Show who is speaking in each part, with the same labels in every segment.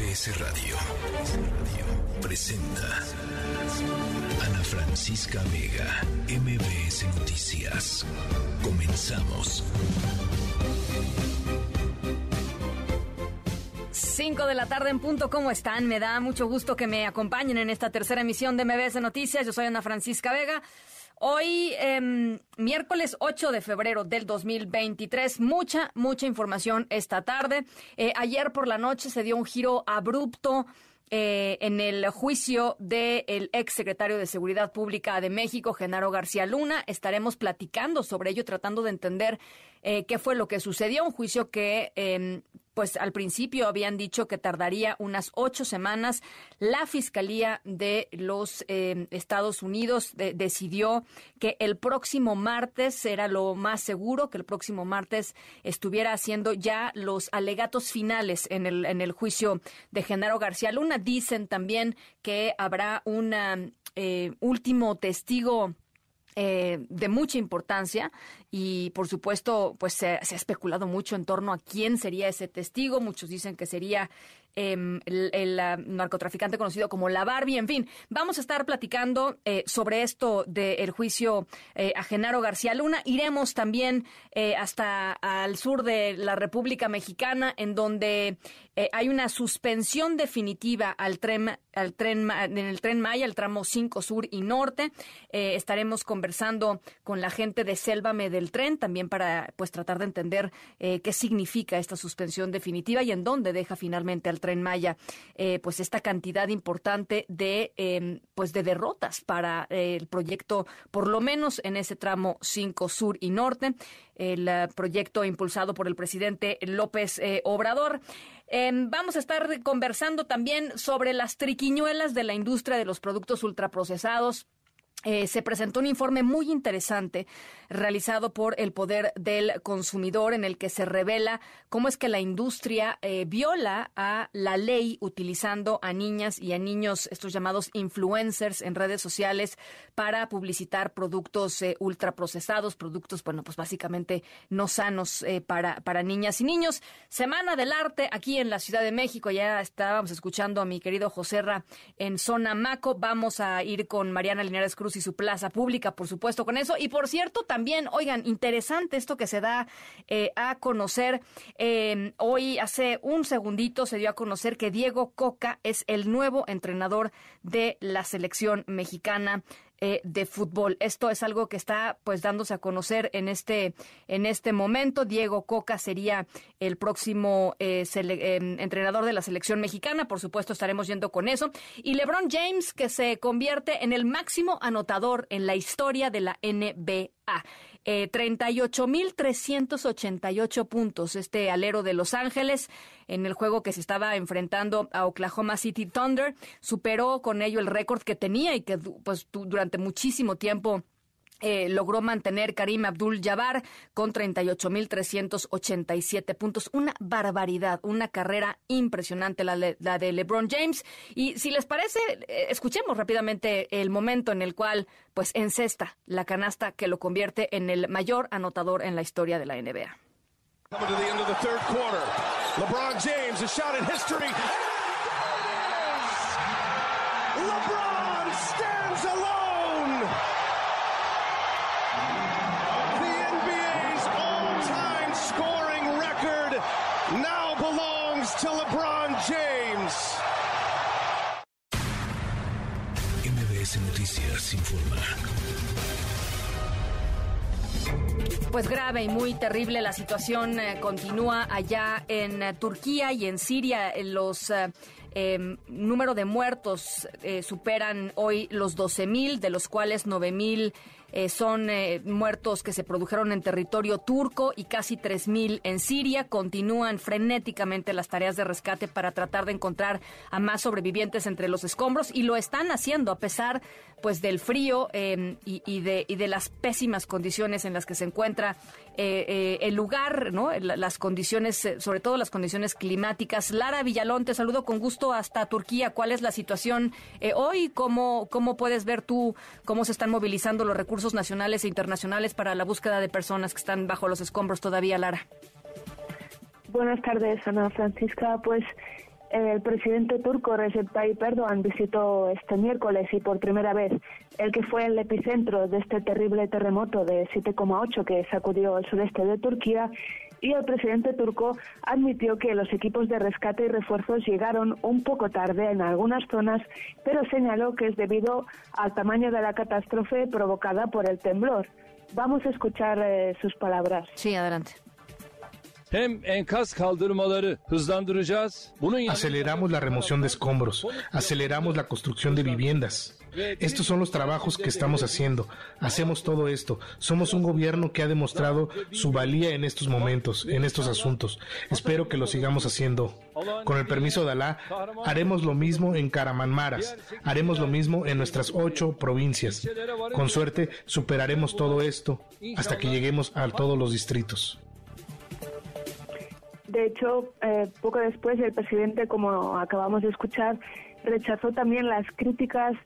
Speaker 1: MBS Radio presenta Ana Francisca Vega, MBS Noticias. Comenzamos.
Speaker 2: 5 de la tarde en punto, ¿cómo están? Me da mucho gusto que me acompañen en esta tercera emisión de MBS Noticias. Yo soy Ana Francisca Vega. Hoy, em, miércoles 8 de febrero del 2023, mucha, mucha información esta tarde. Eh, ayer por la noche se dio un giro abrupto eh, en el juicio del ex secretario de Seguridad Pública de México, Genaro García Luna. Estaremos platicando sobre ello, tratando de entender eh, qué fue lo que sucedió. Un juicio que em, pues al principio habían dicho que tardaría unas ocho semanas. La Fiscalía de los eh, Estados Unidos decidió que el próximo martes era lo más seguro, que el próximo martes estuviera haciendo ya los alegatos finales en el, en el juicio de Genaro García Luna. Dicen también que habrá un eh, último testigo eh, de mucha importancia y por supuesto pues se, ha especulado mucho en torno a quién sería ese testigo muchos dicen que sería Em, el, narcotraficante conocido como la Barbie. En fin, vamos a estar platicando eh, sobre esto del juicio eh, a Genaro García Luna. Iremos también eh, hasta al sur de la República Mexicana, en donde hay una suspensión definitiva al tren, al tren en el tren Maya, el tramo 5 Sur y Norte. estaremos conversando con la gente de Sélvame del Tren, también para pues tratar de entender qué significa esta suspensión definitiva y en dónde deja finalmente al Tren Maya, eh, pues esta cantidad importante de, em, pues de derrotas para eh, el proyecto, por lo menos en ese tramo 5 Sur y Norte, el eh, proyecto impulsado por el presidente López Obrador. Em, vamos a estar conversando también sobre las triquiñuelas de la industria de los productos ultraprocesados eh, se presentó un informe muy interesante realizado por el Poder del Consumidor en el que se revela cómo es que la industria eh, viola a la ley utilizando a niñas y a niños, estos llamados influencers en redes sociales para publicitar productos eh, ultraprocesados, productos, bueno, pues básicamente no sanos para, para niñas y niños. Semana del Arte aquí en la Ciudad de México. Ya estábamos escuchando a mi querido Joserra en Zona Maco. Vamos a ir con Mariana Linares Cruz y su plaza pública, por supuesto, con eso. Y por cierto, también, oigan, interesante esto que se da eh, a conocer. Eh, hoy, hace un segundito, se dio a conocer que Diego Coca es el nuevo entrenador de la selección mexicana eh, de fútbol. Esto es algo que está pues dándose a conocer en este en este momento. Diego Coca sería el próximo eh, em, entrenador de la selección mexicana. Por supuesto estaremos yendo con eso. Y LeBron James que se convierte en el máximo anotador en la historia de la NBA. Eh, 38.388 puntos este alero de Los Ángeles en el juego que se estaba enfrentando a Oklahoma City Thunder. Superó con ello el récord que tenía y que pues durante muchísimo tiempo eh, logró mantener Karim Abdul Jabbar con 38.387 puntos. Una barbaridad, una carrera impresionante la, de LeBron James. Y si les parece, eh, escuchemos rápidamente el momento en el cual pues encesta la canasta que lo convierte en el mayor anotador en la historia de la NBA. LeBron James. LeBron Pues grave y muy terrible la situación eh, continúa allá en eh, Turquía y en Siria. Los eh, eh, número de muertos eh, superan hoy los 12 mil, de los cuales 9 mil eh, son eh, muertos que se produjeron en territorio turco y casi 3 mil en Siria. Continúan frenéticamente las tareas de rescate para tratar de encontrar a más sobrevivientes entre los escombros y lo están haciendo a pesar pues del frío em, y, de, y de las pésimas condiciones en las que se encuentra el lugar, ¿no? las condiciones, sobre todo las condiciones climáticas. Lara Villalón, te saludo con gusto hasta Turquía. ¿Cuál es la situación eh, hoy? ¿Cómo, ¿Cómo puedes ver tú cómo se están movilizando los recursos nacionales e internacionales para la búsqueda de personas que están bajo los escombros todavía, Lara?
Speaker 3: Buenas tardes, Ana Francisca. Pues
Speaker 4: El presidente turco Recep Tayyip Erdogan visitó este miércoles y por primera vez el que fue el epicentro de este terrible terremoto de 7,8 que sacudió el sureste de Turquía y el presidente turco admitió que los equipos de rescate y refuerzos llegaron un poco tarde en algunas zonas, pero señaló que es debido al tamaño de la catástrofe provocada por el temblor. Vamos a escuchar eh, sus palabras.
Speaker 2: Sí, adelante.
Speaker 5: Aceleramos la remoción de escombros, aceleramos la construcción de viviendas. Estos son los trabajos que estamos haciendo. Hacemos todo esto. Somos un gobierno que ha demostrado su valía en estos momentos, en estos asuntos. Espero que lo sigamos haciendo. Con el permiso de Alá, haremos lo mismo en Karamanmaras, haremos lo mismo en nuestras ocho provincias. Con suerte, superaremos todo esto hasta que lleguemos a todos los distritos.
Speaker 4: De hecho, eh, poco después el presidente, como acabamos de escuchar, rechazó también las críticas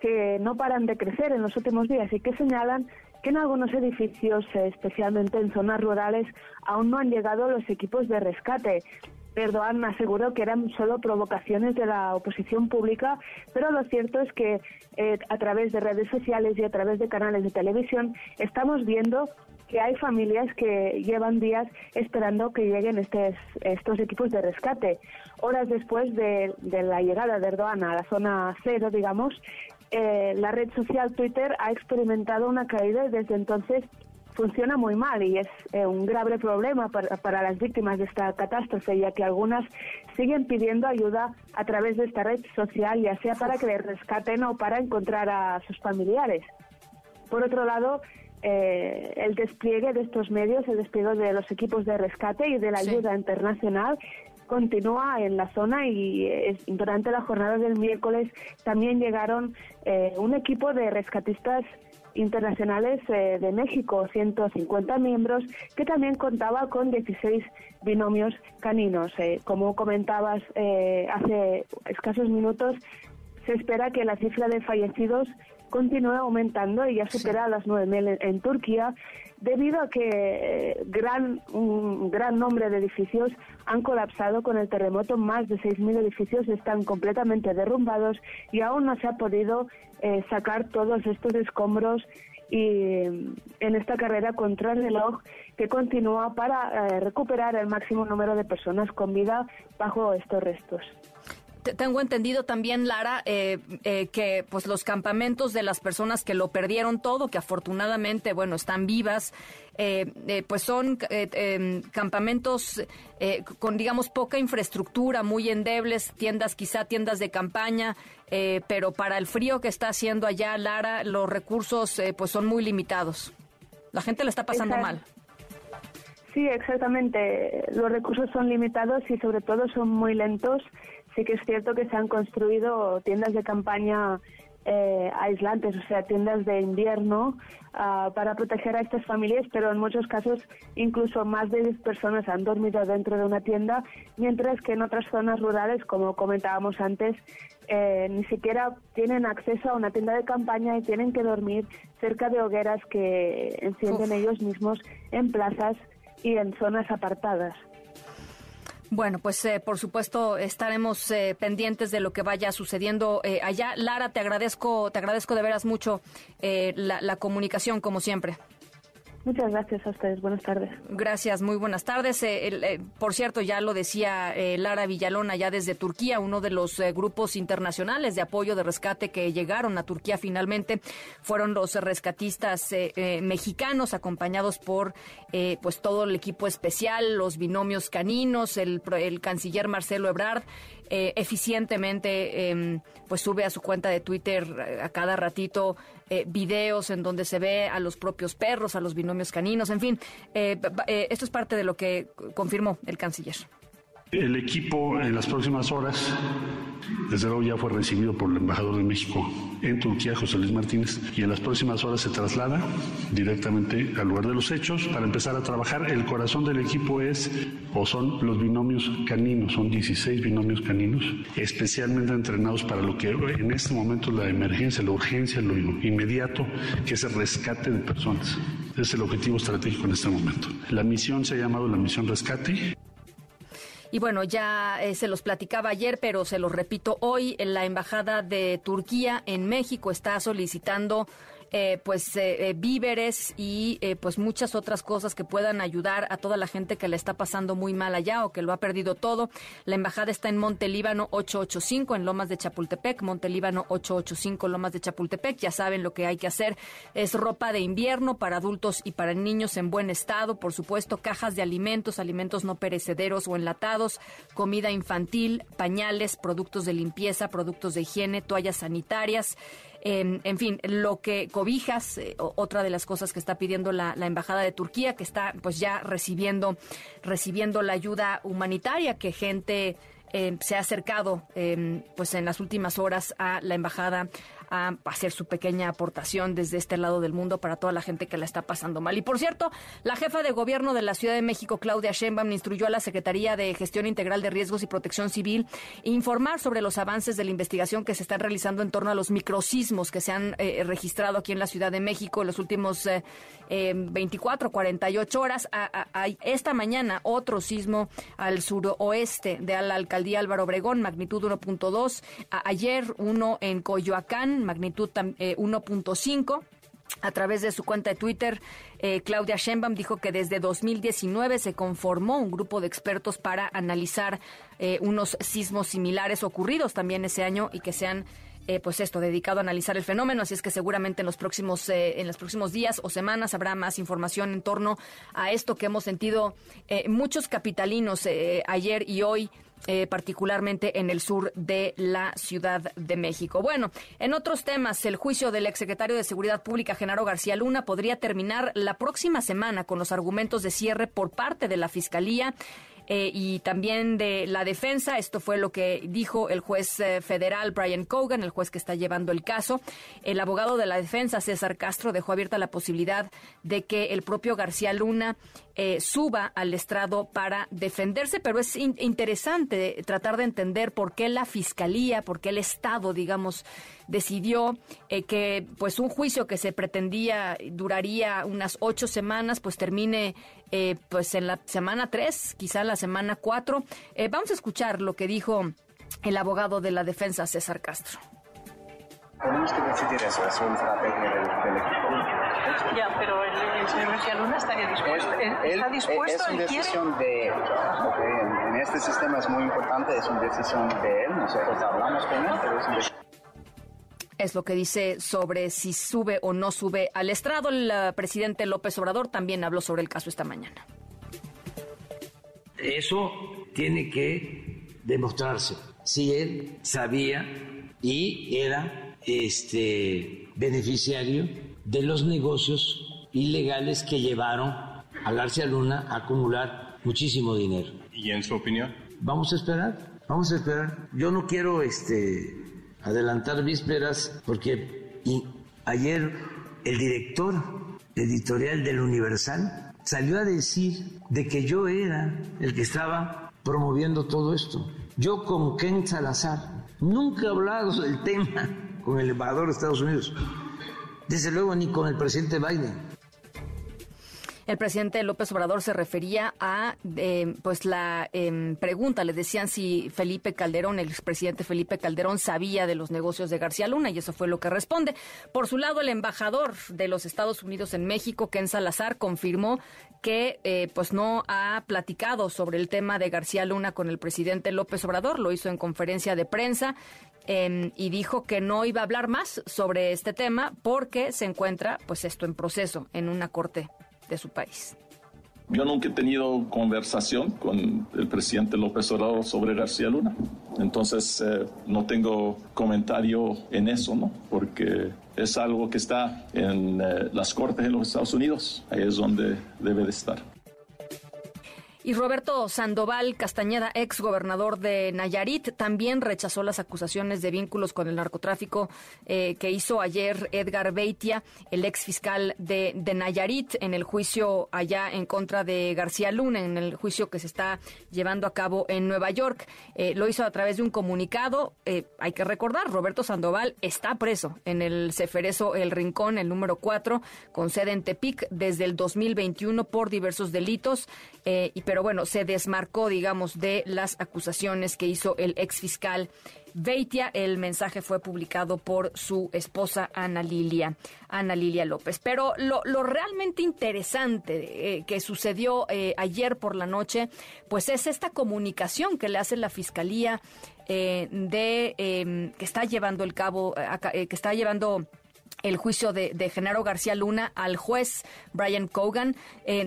Speaker 4: que no paran de crecer en los últimos días y que señalan que en algunos edificios, especialmente en zonas rurales, aún no han llegado los equipos de rescate. Erdogan aseguró que eran solo provocaciones de la oposición pública, pero lo cierto es que eh, a través de redes sociales y a través de canales de televisión estamos viendo que hay familias que llevan días esperando que lleguen estos, estos equipos de rescate. Horas después de, la llegada de Erdogan a la zona cero, digamos, eh, la red social Twitter ha experimentado una caída y desde entonces funciona muy mal y es eh, un grave problema para, para, las víctimas de esta catástrofe, ya que algunas siguen pidiendo ayuda a través de esta red social, ya sea para que les rescaten o para encontrar a sus familiares. Por otro lado, eh, el despliegue de estos medios, el despliegue de los equipos de rescate y de la ayuda internacional continúa en la zona y eh, durante la jornada del miércoles también llegaron eh, un equipo de rescatistas internacionales de México, 150 miembros, que también contaba con 16 binomios caninos. como comentabas hace escasos minutos, se espera que la cifra de fallecidos continúa aumentando y ya supera las 9.000 en, Turquía debido a que eh, gran, un gran nombre de edificios han colapsado con el terremoto. Más de 6.000 edificios están completamente derrumbados y aún no se ha podido eh, sacar todos estos escombros y en esta carrera contra el reloj que continúa para eh, recuperar el máximo número de personas con vida bajo estos restos
Speaker 2: tengo entendido también, Lara, eh, eh, que pues los campamentos de las personas que lo perdieron todo, que afortunadamente, bueno, están vivas, eh, pues son em, campamentos con, digamos, poca infraestructura, muy endebles, tiendas, quizá tiendas de campaña, pero para el frío que está haciendo allá, Lara, los recursos pues son muy limitados. La gente le está pasando mal.
Speaker 4: Sí, exactamente. Los recursos son limitados y sobre todo son muy lentos sí que es cierto que se han construido tiendas de campaña eh, aislantes, o sea, tiendas de invierno ah, para proteger a estas familias, pero en muchos casos incluso más de 10 personas han dormido dentro de una tienda, mientras que en otras zonas rurales, como comentábamos antes, eh, ni siquiera tienen acceso a una tienda de campaña y tienen que dormir cerca de hogueras que encienden ellos mismos en plazas y en zonas apartadas.
Speaker 2: Bueno, pues eh, por supuesto estaremos eh, pendientes de lo que vaya sucediendo eh, allá. Lara, te agradezco, te agradezco de veras mucho la comunicación como siempre.
Speaker 4: Muchas gracias a ustedes. Buenas tardes.
Speaker 2: Gracias, muy buenas tardes. Eh, eh, por cierto, ya lo decía eh, Lara Villalona, ya desde Turquía, uno de los grupos internacionales de apoyo de rescate que llegaron a Turquía finalmente fueron los rescatistas mexicanos, acompañados por pues todo el equipo especial, los binomios caninos, el, el canciller Marcelo Ebrard. eficientemente em, pues sube a su cuenta de Twitter a cada ratito eh, videos en donde se ve a los propios perros, a los binomios caninos, en fin. Eh, eh, esto es parte de lo que confirmó el canciller.
Speaker 6: El equipo en las próximas horas, desde luego ya fue recibido por el embajador de México en Turquía, José Luis Martínez, y en las próximas horas se traslada directamente al lugar de los hechos para empezar a trabajar. El corazón del equipo es o son los binomios caninos, son 16 binomios caninos, especialmente entrenados para lo que en este momento la emergencia, la urgencia, lo inmediato, que es el rescate de personas. Es el objetivo estratégico en este momento. La misión se ha llamado la misión rescate
Speaker 2: Y bueno, ya eh, se los platicaba ayer, pero se los repito hoy, la Embajada de Turquía en México está solicitando eh, pues eh, eh, víveres y pues muchas otras cosas que puedan ayudar a toda la gente que le está pasando muy mal allá o que lo ha perdido todo. La embajada está en Montelíbano 885 en Lomas de Chapultepec, Montelíbano 885 Lomas de Chapultepec. Ya saben lo que hay que hacer es ropa de invierno para adultos y para niños en buen estado, por supuesto, cajas de alimentos, alimentos no perecederos o enlatados, comida infantil, pañales, productos de limpieza, productos de higiene, toallas sanitarias en fin, lo que cobijas, eh, otra de las cosas que está pidiendo la, embajada de Turquía, que está pues ya recibiendo recibiendo la ayuda humanitaria que gente eh, se ha acercado eh, pues en las últimas horas a la embajada a hacer su pequeña aportación desde este lado del mundo para toda la gente que la está pasando mal. Y por cierto, la jefa de gobierno de la Ciudad de México, Claudia Sheinbaum, instruyó a la Secretaría de Gestión Integral de Riesgos y Protección Civil informar sobre los avances de la investigación que se están realizando en torno a los microsismos que se han eh, registrado aquí en la Ciudad de México en los últimos 24, eh, 48 horas. esta mañana otro sismo al suroeste de la alcaldía Álvaro Obregón, magnitud 1.2. Ayer uno en Coyoacán, magnitud 1.5. Eh, a través de su cuenta de Twitter, eh, Claudia Sheinbaum dijo que desde 2019 se conformó un grupo de expertos para analizar eh, unos sismos similares ocurridos también ese año y que se han pues esto, dedicado a analizar el fenómeno. Así es que seguramente en los próximos, en los próximos días o semanas habrá más información en torno a esto que hemos sentido muchos capitalinos ayer y hoy eh, particularmente en el sur de la Ciudad de México. Bueno, en otros temas, el juicio del exsecretario de Seguridad Pública, Genaro García Luna, podría terminar la próxima semana con los argumentos de cierre por parte de la Fiscalía. Eh, y también de la defensa. Esto fue lo que dijo el juez eh, federal Brian Cogan, el juez que está llevando el caso. El abogado de la defensa, César Castro, dejó abierta la posibilidad de que el propio García Luna eh, suba al estrado para defenderse, pero es interesante tratar de entender por qué la fiscalía, por qué el Estado, digamos, decidió eh, que pues un juicio que se pretendía duraría unas ocho semanas, pues termine eh, pues en la semana tres, quizá la semana cuatro. vamos a escuchar lo que dijo el abogado de la defensa, César Castro.
Speaker 7: Tenemos que decidir eso, es un estrategia del equipo
Speaker 8: ya, pero el, señor García Luna estaría dispuesto. ¿Está dispuesto?
Speaker 7: Es una decisión de él. En, este sistema es muy importante, es una decisión de él. Nosotros hablamos con él, pero es una decisión
Speaker 2: es lo que dice sobre si sube o no sube al estrado. El uh, presidente López Obrador también habló sobre el caso esta mañana.
Speaker 9: Eso tiene que demostrarse. Si él sabía y era este beneficiario de los negocios ilegales que llevaron a García Luna a acumular muchísimo dinero.
Speaker 10: ¿Y en su opinión?
Speaker 9: Vamos a esperar, vamos a esperar. Yo no quiero este, adelantar vísperas porque ayer el director editorial del Universal salió a decir de que yo era el que estaba promoviendo todo esto. Yo con Ken Salazar nunca he hablado del tema con el embajador de Estados Unidos. Desde luego ni con el presidente Biden.
Speaker 2: El presidente López Obrador se refería a eh, pues la em, pregunta, le decían si Felipe Calderón, el expresidente Felipe Calderón, sabía de los negocios de García Luna y eso fue lo que responde. Por su lado, el embajador de los Estados Unidos en México, Ken Salazar, confirmó que eh, pues no ha platicado sobre el tema de García Luna con el presidente López Obrador, lo hizo en conferencia de prensa em, y dijo que no iba a hablar más sobre este tema porque se encuentra pues esto en proceso en una corte de su país.
Speaker 11: Yo nunca he tenido conversación con el presidente López Obrador sobre García Luna, entonces eh, no tengo comentario en eso, ¿no? Porque es algo que está en eh, las cortes de los Estados Unidos, ahí es donde debe de estar.
Speaker 2: Y Roberto Sandoval Castañeda, ex gobernador de Nayarit, también rechazó las acusaciones de vínculos con el narcotráfico eh, que hizo ayer Edgar Beitia, el ex fiscal de, Nayarit, en el juicio allá en contra de García Luna, en el juicio que se está llevando a cabo en Nueva York. Eh, lo hizo a través de un comunicado. Eh, hay que recordar, Roberto Sandoval está preso en el Ceferezo El Rincón, el número 4, con sede en Tepic, desde el 2021 por diversos delitos. y pero bueno, se desmarcó, digamos, de las acusaciones que hizo el ex fiscal Beitia. El mensaje fue publicado por su esposa Ana Lilia, Ana Lilia López. Pero lo, realmente interesante eh, que sucedió eh, ayer por la noche, pues es esta comunicación que le hace la fiscalía eh, de em, que está llevando el cabo, que está llevando el juicio de, Genaro García Luna al juez Brian Cogan,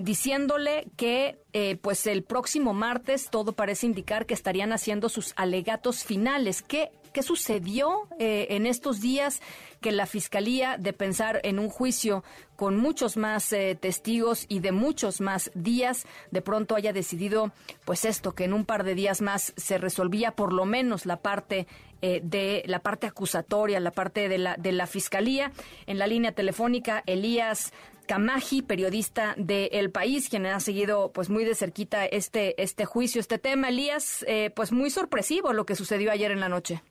Speaker 2: diciéndole que eh, pues el próximo martes todo parece indicar que estarían haciendo sus alegatos finales. ¿Qué, qué sucedió eh, en estos días que la Fiscalía, de pensar en un juicio con muchos más eh, testigos y de muchos más días, de pronto haya decidido, pues esto, que en un par de días más se resolvía por lo menos la parte de la parte acusatoria, la parte de la, de la Fiscalía. En la línea telefónica, Elías Camaji, periodista de El País, quien ha seguido pues muy de cerquita este, este juicio, este tema. Elías, eh, pues muy sorpresivo lo que sucedió ayer en la noche.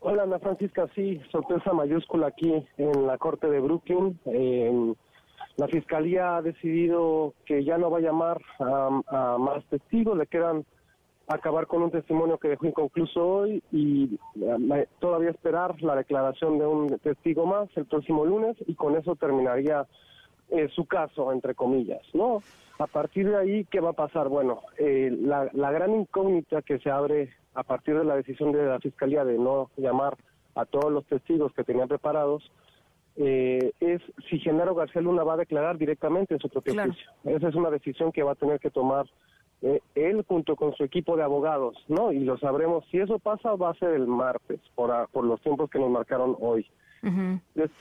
Speaker 10: Hola Ana Francisca, sí, sorpresa mayúscula aquí en la Corte de Brooklyn. la Fiscalía ha decidido que ya no va a llamar a, más testigos, le quedan acabar con un testimonio que dejó inconcluso hoy y eh, todavía esperar la declaración de un testigo más el próximo lunes y con eso terminaría eh, su caso, entre comillas, ¿no? A partir de ahí, ¿qué va a pasar? Bueno, eh, la, la gran incógnita que se abre a partir de la decisión de la Fiscalía de no llamar a todos los testigos que tenían preparados, eh, es si Genaro García Luna va a declarar directamente en su propio juicio. Esa es una decisión que va a tener que tomar él junto con su equipo de abogados, ¿no? Y lo sabremos. Si eso pasa, va a ser el martes, por, por los tiempos que nos marcaron hoy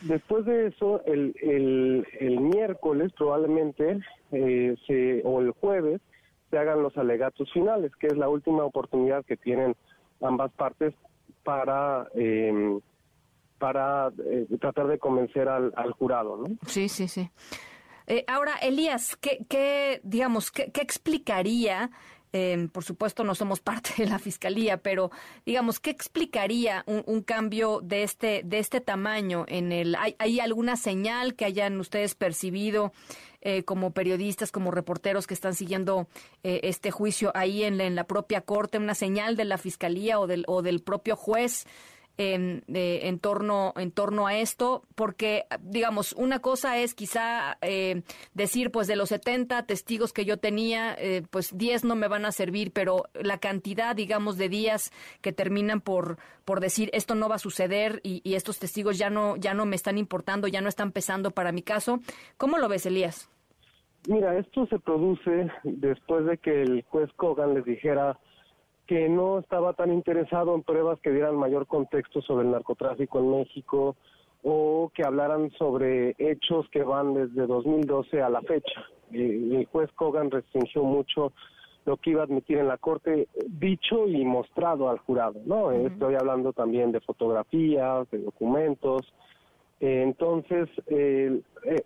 Speaker 10: después de eso, el, el, miércoles probablemente, eh, se, o el jueves, se hagan los alegatos finales, que es la última oportunidad que tienen ambas partes para eh, para eh, tratar de convencer al, al, jurado, ¿no?
Speaker 2: Sí, sí, sí. Eh, ahora, Elías, ¿qué, qué digamos, qué, qué explicaría Em, por supuesto, no somos parte de la fiscalía, pero digamos, ¿qué explicaría un, cambio de este de este tamaño en el? ¿Hay, alguna señal que hayan ustedes percibido eh, como periodistas, como reporteros que están siguiendo eh, este juicio ahí en, en, la propia corte, una señal de la fiscalía o del o del propio juez? En, en, torno, en torno a esto, porque, digamos, una cosa es quizá eh, decir, pues de los 70 testigos que yo tenía, eh, pues 10 no me van a servir, pero la cantidad, digamos, de días que terminan por, por decir esto no va a suceder y, y estos testigos ya no, ya no me están importando, ya no están pesando para mi caso, ¿cómo lo ves, Elías?
Speaker 10: Mira, esto se produce después de que el juez Kogan les dijera que no estaba tan interesado en pruebas que dieran mayor contexto sobre el narcotráfico en México o que hablaran sobre hechos que van desde 2012 a la fecha. el juez Kogan restringió mucho lo que iba a admitir en la corte, dicho y mostrado al jurado, ¿no? Estoy hablando también de fotografías, de documentos. entonces, eh,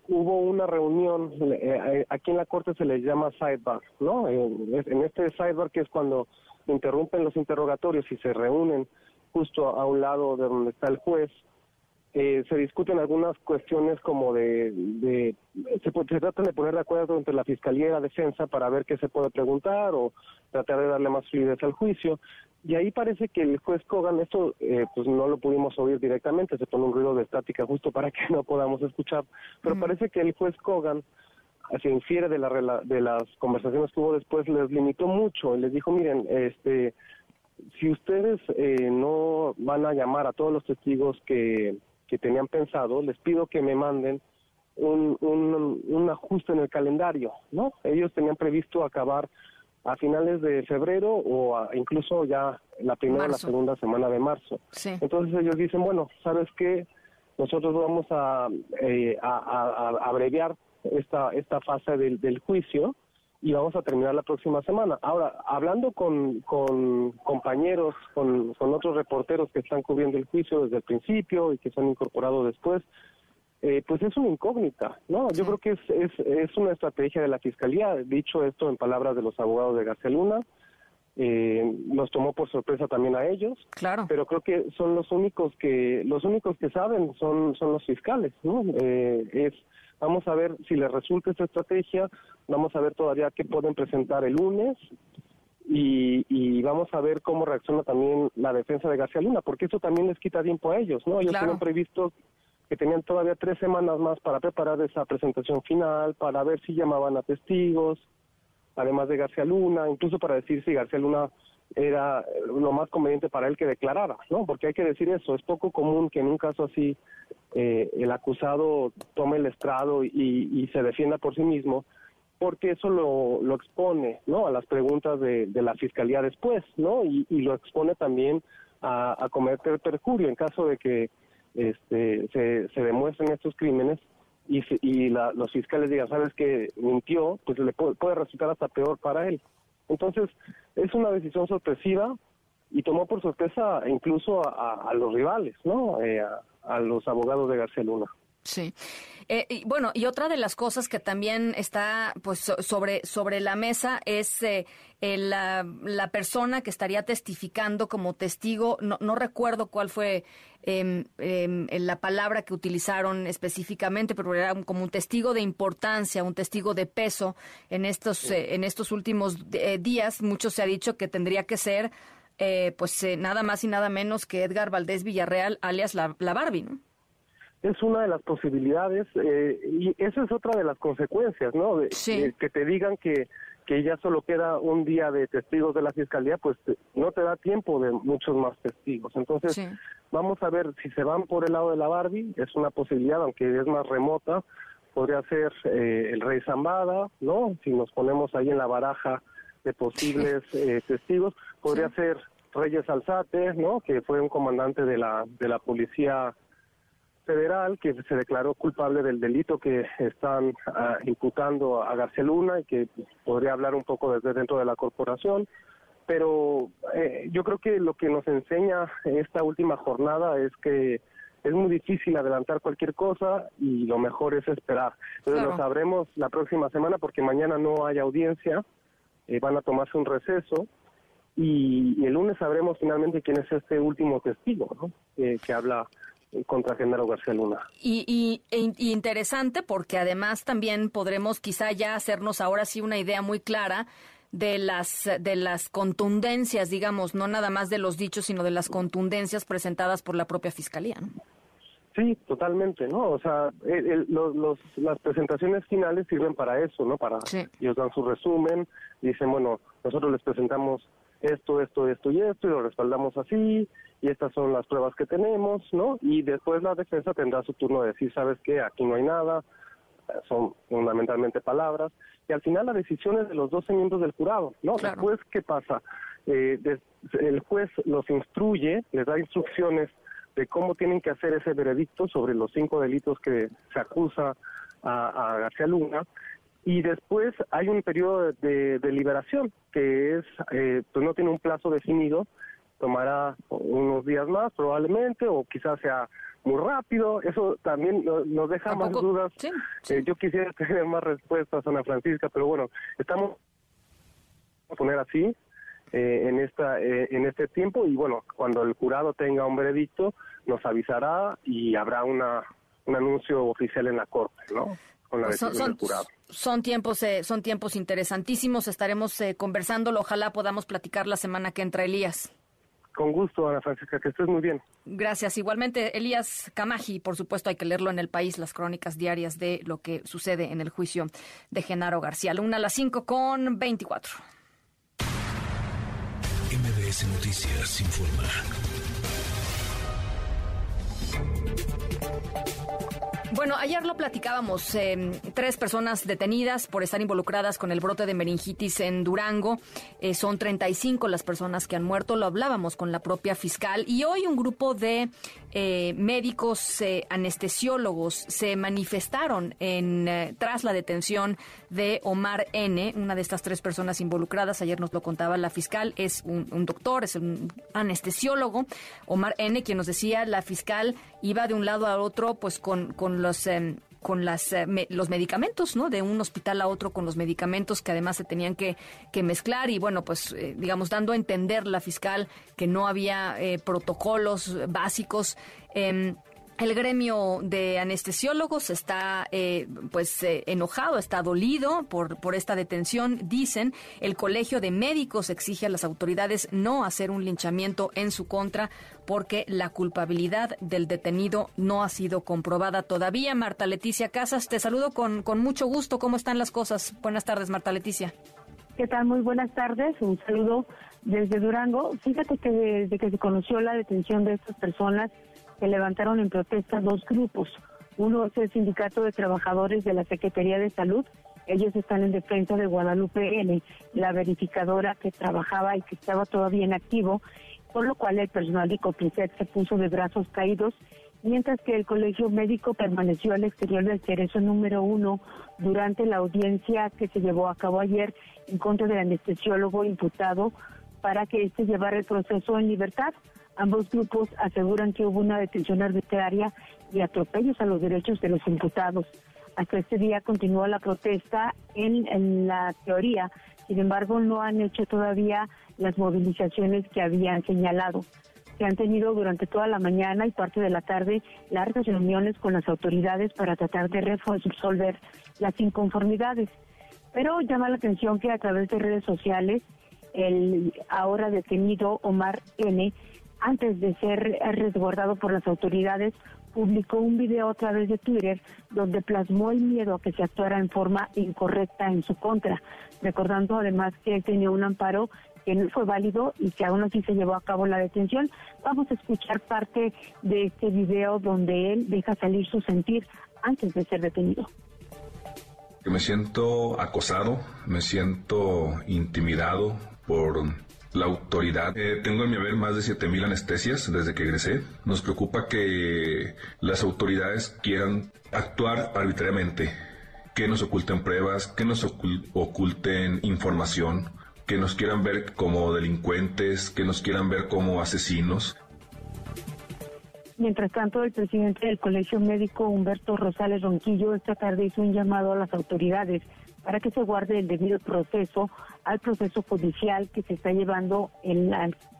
Speaker 10: hubo una reunión, eh, aquí en la corte se les llama sidebar, ¿no? en este sidebar que es cuando interrumpen los interrogatorios y se reúnen justo a un lado de donde está el juez, eh, se discuten algunas cuestiones como de, de se, se, tratan de poner de acuerdo entre la fiscalía y la defensa para ver qué se puede preguntar o tratar de darle más fluidez al juicio. Y ahí parece que el juez Kogan esto eh, pues no lo pudimos oír directamente se pone un ruido de estática justo para que no podamos escuchar pero parece que el juez Kogan se infiere de, la, de las conversaciones que hubo después, les limitó mucho. Les dijo, miren, este, si ustedes eh, no van a llamar a todos los testigos que, que tenían pensado, les pido que me manden un, un, un, ajuste en el calendario, ¿no? Ellos tenían previsto acabar a finales de febrero o incluso ya la primera o la segunda semana de marzo. Entonces ellos dicen, bueno, ¿sabes qué? Nosotros vamos a, eh, a, a, a abreviar esta, esta fase del, del juicio y vamos a terminar la próxima semana. Ahora, hablando con, con compañeros, con, con otros reporteros que están cubriendo el juicio desde el principio y que se han incorporado después, eh, pues es una incógnita, ¿no? Yo creo que es, es, es una estrategia de la Fiscalía, dicho esto en palabras de los abogados de García Luna, eh, nos tomó por sorpresa también a ellos.
Speaker 2: Claro.
Speaker 10: Pero creo que son los únicos que los únicos que saben son son los fiscales, ¿no? Eh, es vamos a ver si les resulta esta estrategia, vamos a ver todavía qué pueden presentar el lunes y, y vamos a ver cómo reacciona también la defensa de García Luna, porque eso también les quita tiempo a ellos, ¿no? Ellos
Speaker 2: Claro.
Speaker 10: tienen previsto que tenían todavía tres semanas más para preparar esa presentación final, para ver si llamaban a testigos, además de García Luna, incluso para decir si García Luna era lo más conveniente para él que declarara, ¿no? Porque hay que decir eso, es poco común que en un caso así eh, el acusado tome el estrado y, y se defienda por sí mismo, porque eso lo, lo expone, ¿no? A las preguntas de, la fiscalía después, ¿no? Y, lo expone también a, cometer perjurio en caso de que este, se, se demuestren estos crímenes y la- los fiscales digan, sabes que mintió, pues le puede, puede resultar hasta peor para él. Entonces, es una decisión sorpresiva y tomó por sorpresa incluso a, los rivales, ¿no? Eh, a, a los abogados de García Luna.
Speaker 2: Sí. Eh, y bueno, y otra de las cosas que también está pues so- sobre, sobre la mesa es eh, el, la, la persona que estaría testificando como testigo. No, no recuerdo cuál fue em, em, la palabra que utilizaron específicamente, pero era como un testigo de importancia, un testigo de peso en estos, eh, en estos últimos eh, días. Mucho se ha dicho que tendría que ser eh, pues eh, nada más y nada menos que Edgar Valdés Villarreal, alias la, la Barbie, ¿no?
Speaker 10: Es una de las posibilidades eh, y esa es otra de las consecuencias, ¿no? De, que te digan que, que ya solo queda un día de testigos de la fiscalía, pues no te da tiempo de muchos más testigos. Entonces, vamos a ver si se van por el lado de la Barbie, es una posibilidad, aunque es más remota, podría ser eh, el rey Zambada, ¿no? Si nos ponemos ahí en la baraja de posibles eh, testigos, podría ser Reyes Alzate, ¿no? Que fue un comandante de la, de la policía federal que se declaró culpable del delito que están ah, imputando a García Luna y que podría hablar un poco desde dentro de la corporación. Pero eh, yo creo que lo que nos enseña esta última jornada es que es muy difícil adelantar cualquier cosa y lo mejor es esperar. Entonces
Speaker 12: Claro.
Speaker 10: lo sabremos la próxima semana porque mañana no hay audiencia, eh, van a tomarse un receso y, el lunes sabremos finalmente quién es este último testigo ¿no? Eh, que habla contra Genaro García Luna.
Speaker 2: Y, y- e y interesante porque además también podremos quizá ya hacernos ahora sí una idea muy clara de las de las contundencias, digamos, no nada más de los dichos, sino de las contundencias presentadas por la propia fiscalía. ¿no?
Speaker 10: Sí, totalmente, ¿no? O sea, el- el- los, los- las presentaciones finales sirven para eso, ¿no? Para ellos dan su resumen, dicen, bueno, nosotros les presentamos esto, esto, esto y esto y lo respaldamos así y estas son las pruebas que tenemos, ¿no? Y después la defensa tendrá su turno de decir, ¿sabes qué? Aquí no hay nada, eh, son fundamentalmente palabras y al final la decisión es de los 12 miembros del jurado, ¿no? Después, ¿qué pasa? Eh, des- el juez los instruye, les da instrucciones de cómo tienen que hacer ese veredicto sobre los cinco delitos que se acusa a, a García Luna y después hay un periodo de, de deliberación que es eh, pues no tiene un plazo definido tomará unos días más probablemente o quizás sea muy rápido eso también no- nos deja más dudas Eh, yo quisiera tener más respuestas Ana Francisca pero bueno estamos a poner así eh, en esta eh, en este tiempo y bueno cuando el jurado tenga un veredicto nos avisará y habrá una un anuncio oficial en la corte no con la
Speaker 2: Pues son,
Speaker 10: decisión
Speaker 2: son-
Speaker 10: del jurado
Speaker 2: son tiempos eh, son tiempos interesantísimos. Estaremos eh, conversándolo. Ojalá podamos platicar la semana que entra, Elías.
Speaker 10: Con gusto Ana Francisca que estés muy bien
Speaker 2: Gracias. Igualmente, Elías Camaji, por supuesto, hay que leerlo en el país, las crónicas diarias de lo que sucede en el juicio de Genaro García. Una a las 5 con 24.
Speaker 1: MBS Noticias informa.
Speaker 2: Bueno, ayer lo platicábamos. eh, tres personas detenidas por estar involucradas con el brote de meningitis en Durango. Eh, son 35 las personas que han muerto. Lo hablábamos con la propia fiscal. Y hoy un grupo de eh, médicos eh, anestesiólogos se manifestaron en, eh, tras la detención de Omar N., una de estas tres personas involucradas. Ayer nos lo contaba la fiscal. Es un, doctor, es un anestesiólogo. Omar N., quien nos decía, la fiscal iba de un lado a otro, pues con, con los... em, con las, eh, los medicamentos, ¿no? De un hospital a otro con los medicamentos que además se tenían que, que mezclar y bueno, pues eh, digamos, dando a entender la fiscal que no había protocolos básicos. El gremio de anestesiólogos está eh, pues eh, enojado, está dolido por, por esta detención. Dicen, el Colegio de Médicos exige a las autoridades no hacer un linchamiento en su contra porque la culpabilidad del detenido no ha sido comprobada todavía. Marta Leticia Casas, te saludo con, con mucho gusto. ¿Cómo están las cosas? Buenas tardes, Marta Leticia.
Speaker 3: ¿Qué tal? Muy buenas tardes. Un saludo desde Durango. Fíjate que desde que se conoció la detención de estas personas, se levantaron en protesta dos grupos. Uno es el Sindicato de Trabajadores de la Secretaría de Salud. Ellos están en defensa de Guadalupe N, la verificadora que trabajaba y que estaba todavía en activo, por lo cual el personal de COPICET se puso de brazos caídos, mientras que el Colegio Médico permaneció al exterior del cerezo número uno durante la audiencia que se llevó a cabo ayer en contra del anestesiólogo imputado para que éste llevara el proceso en libertad. Ambos grupos aseguran que hubo una detención arbitraria y atropellos a los derechos de los imputados. Hasta este día continúa la protesta en, la teoría, sin embargo no han hecho todavía las movilizaciones que habían señalado. Se han tenido durante toda la mañana y parte de la tarde largas reuniones con las autoridades para tratar de resolver las inconformidades. Pero llama la atención que a través de redes sociales el ahora detenido Omar N antes de ser resguardado por las autoridades, publicó un video a través de Twitter donde plasmó el miedo a que se actuara en forma incorrecta en su contra, recordando además que él tenía un amparo que no fue válido y que aún así se llevó a cabo la detención. Vamos a escuchar parte de este video donde él deja salir su sentir antes de ser detenido.
Speaker 12: Me siento acosado, me siento intimidado por la autoridad. Eh, tengo en mi haber más de 7.000 anestesias desde que egresé. Nos preocupa que las autoridades quieran actuar arbitrariamente, que nos oculten pruebas, que nos oculten información, que nos quieran ver como delincuentes, que nos quieran ver como asesinos.
Speaker 3: Mientras tanto, el presidente del Colegio Médico, Humberto Rosales Ronquillo, esta tarde hizo un llamado a las autoridades para que se guarde el debido proceso al proceso judicial que se está llevando en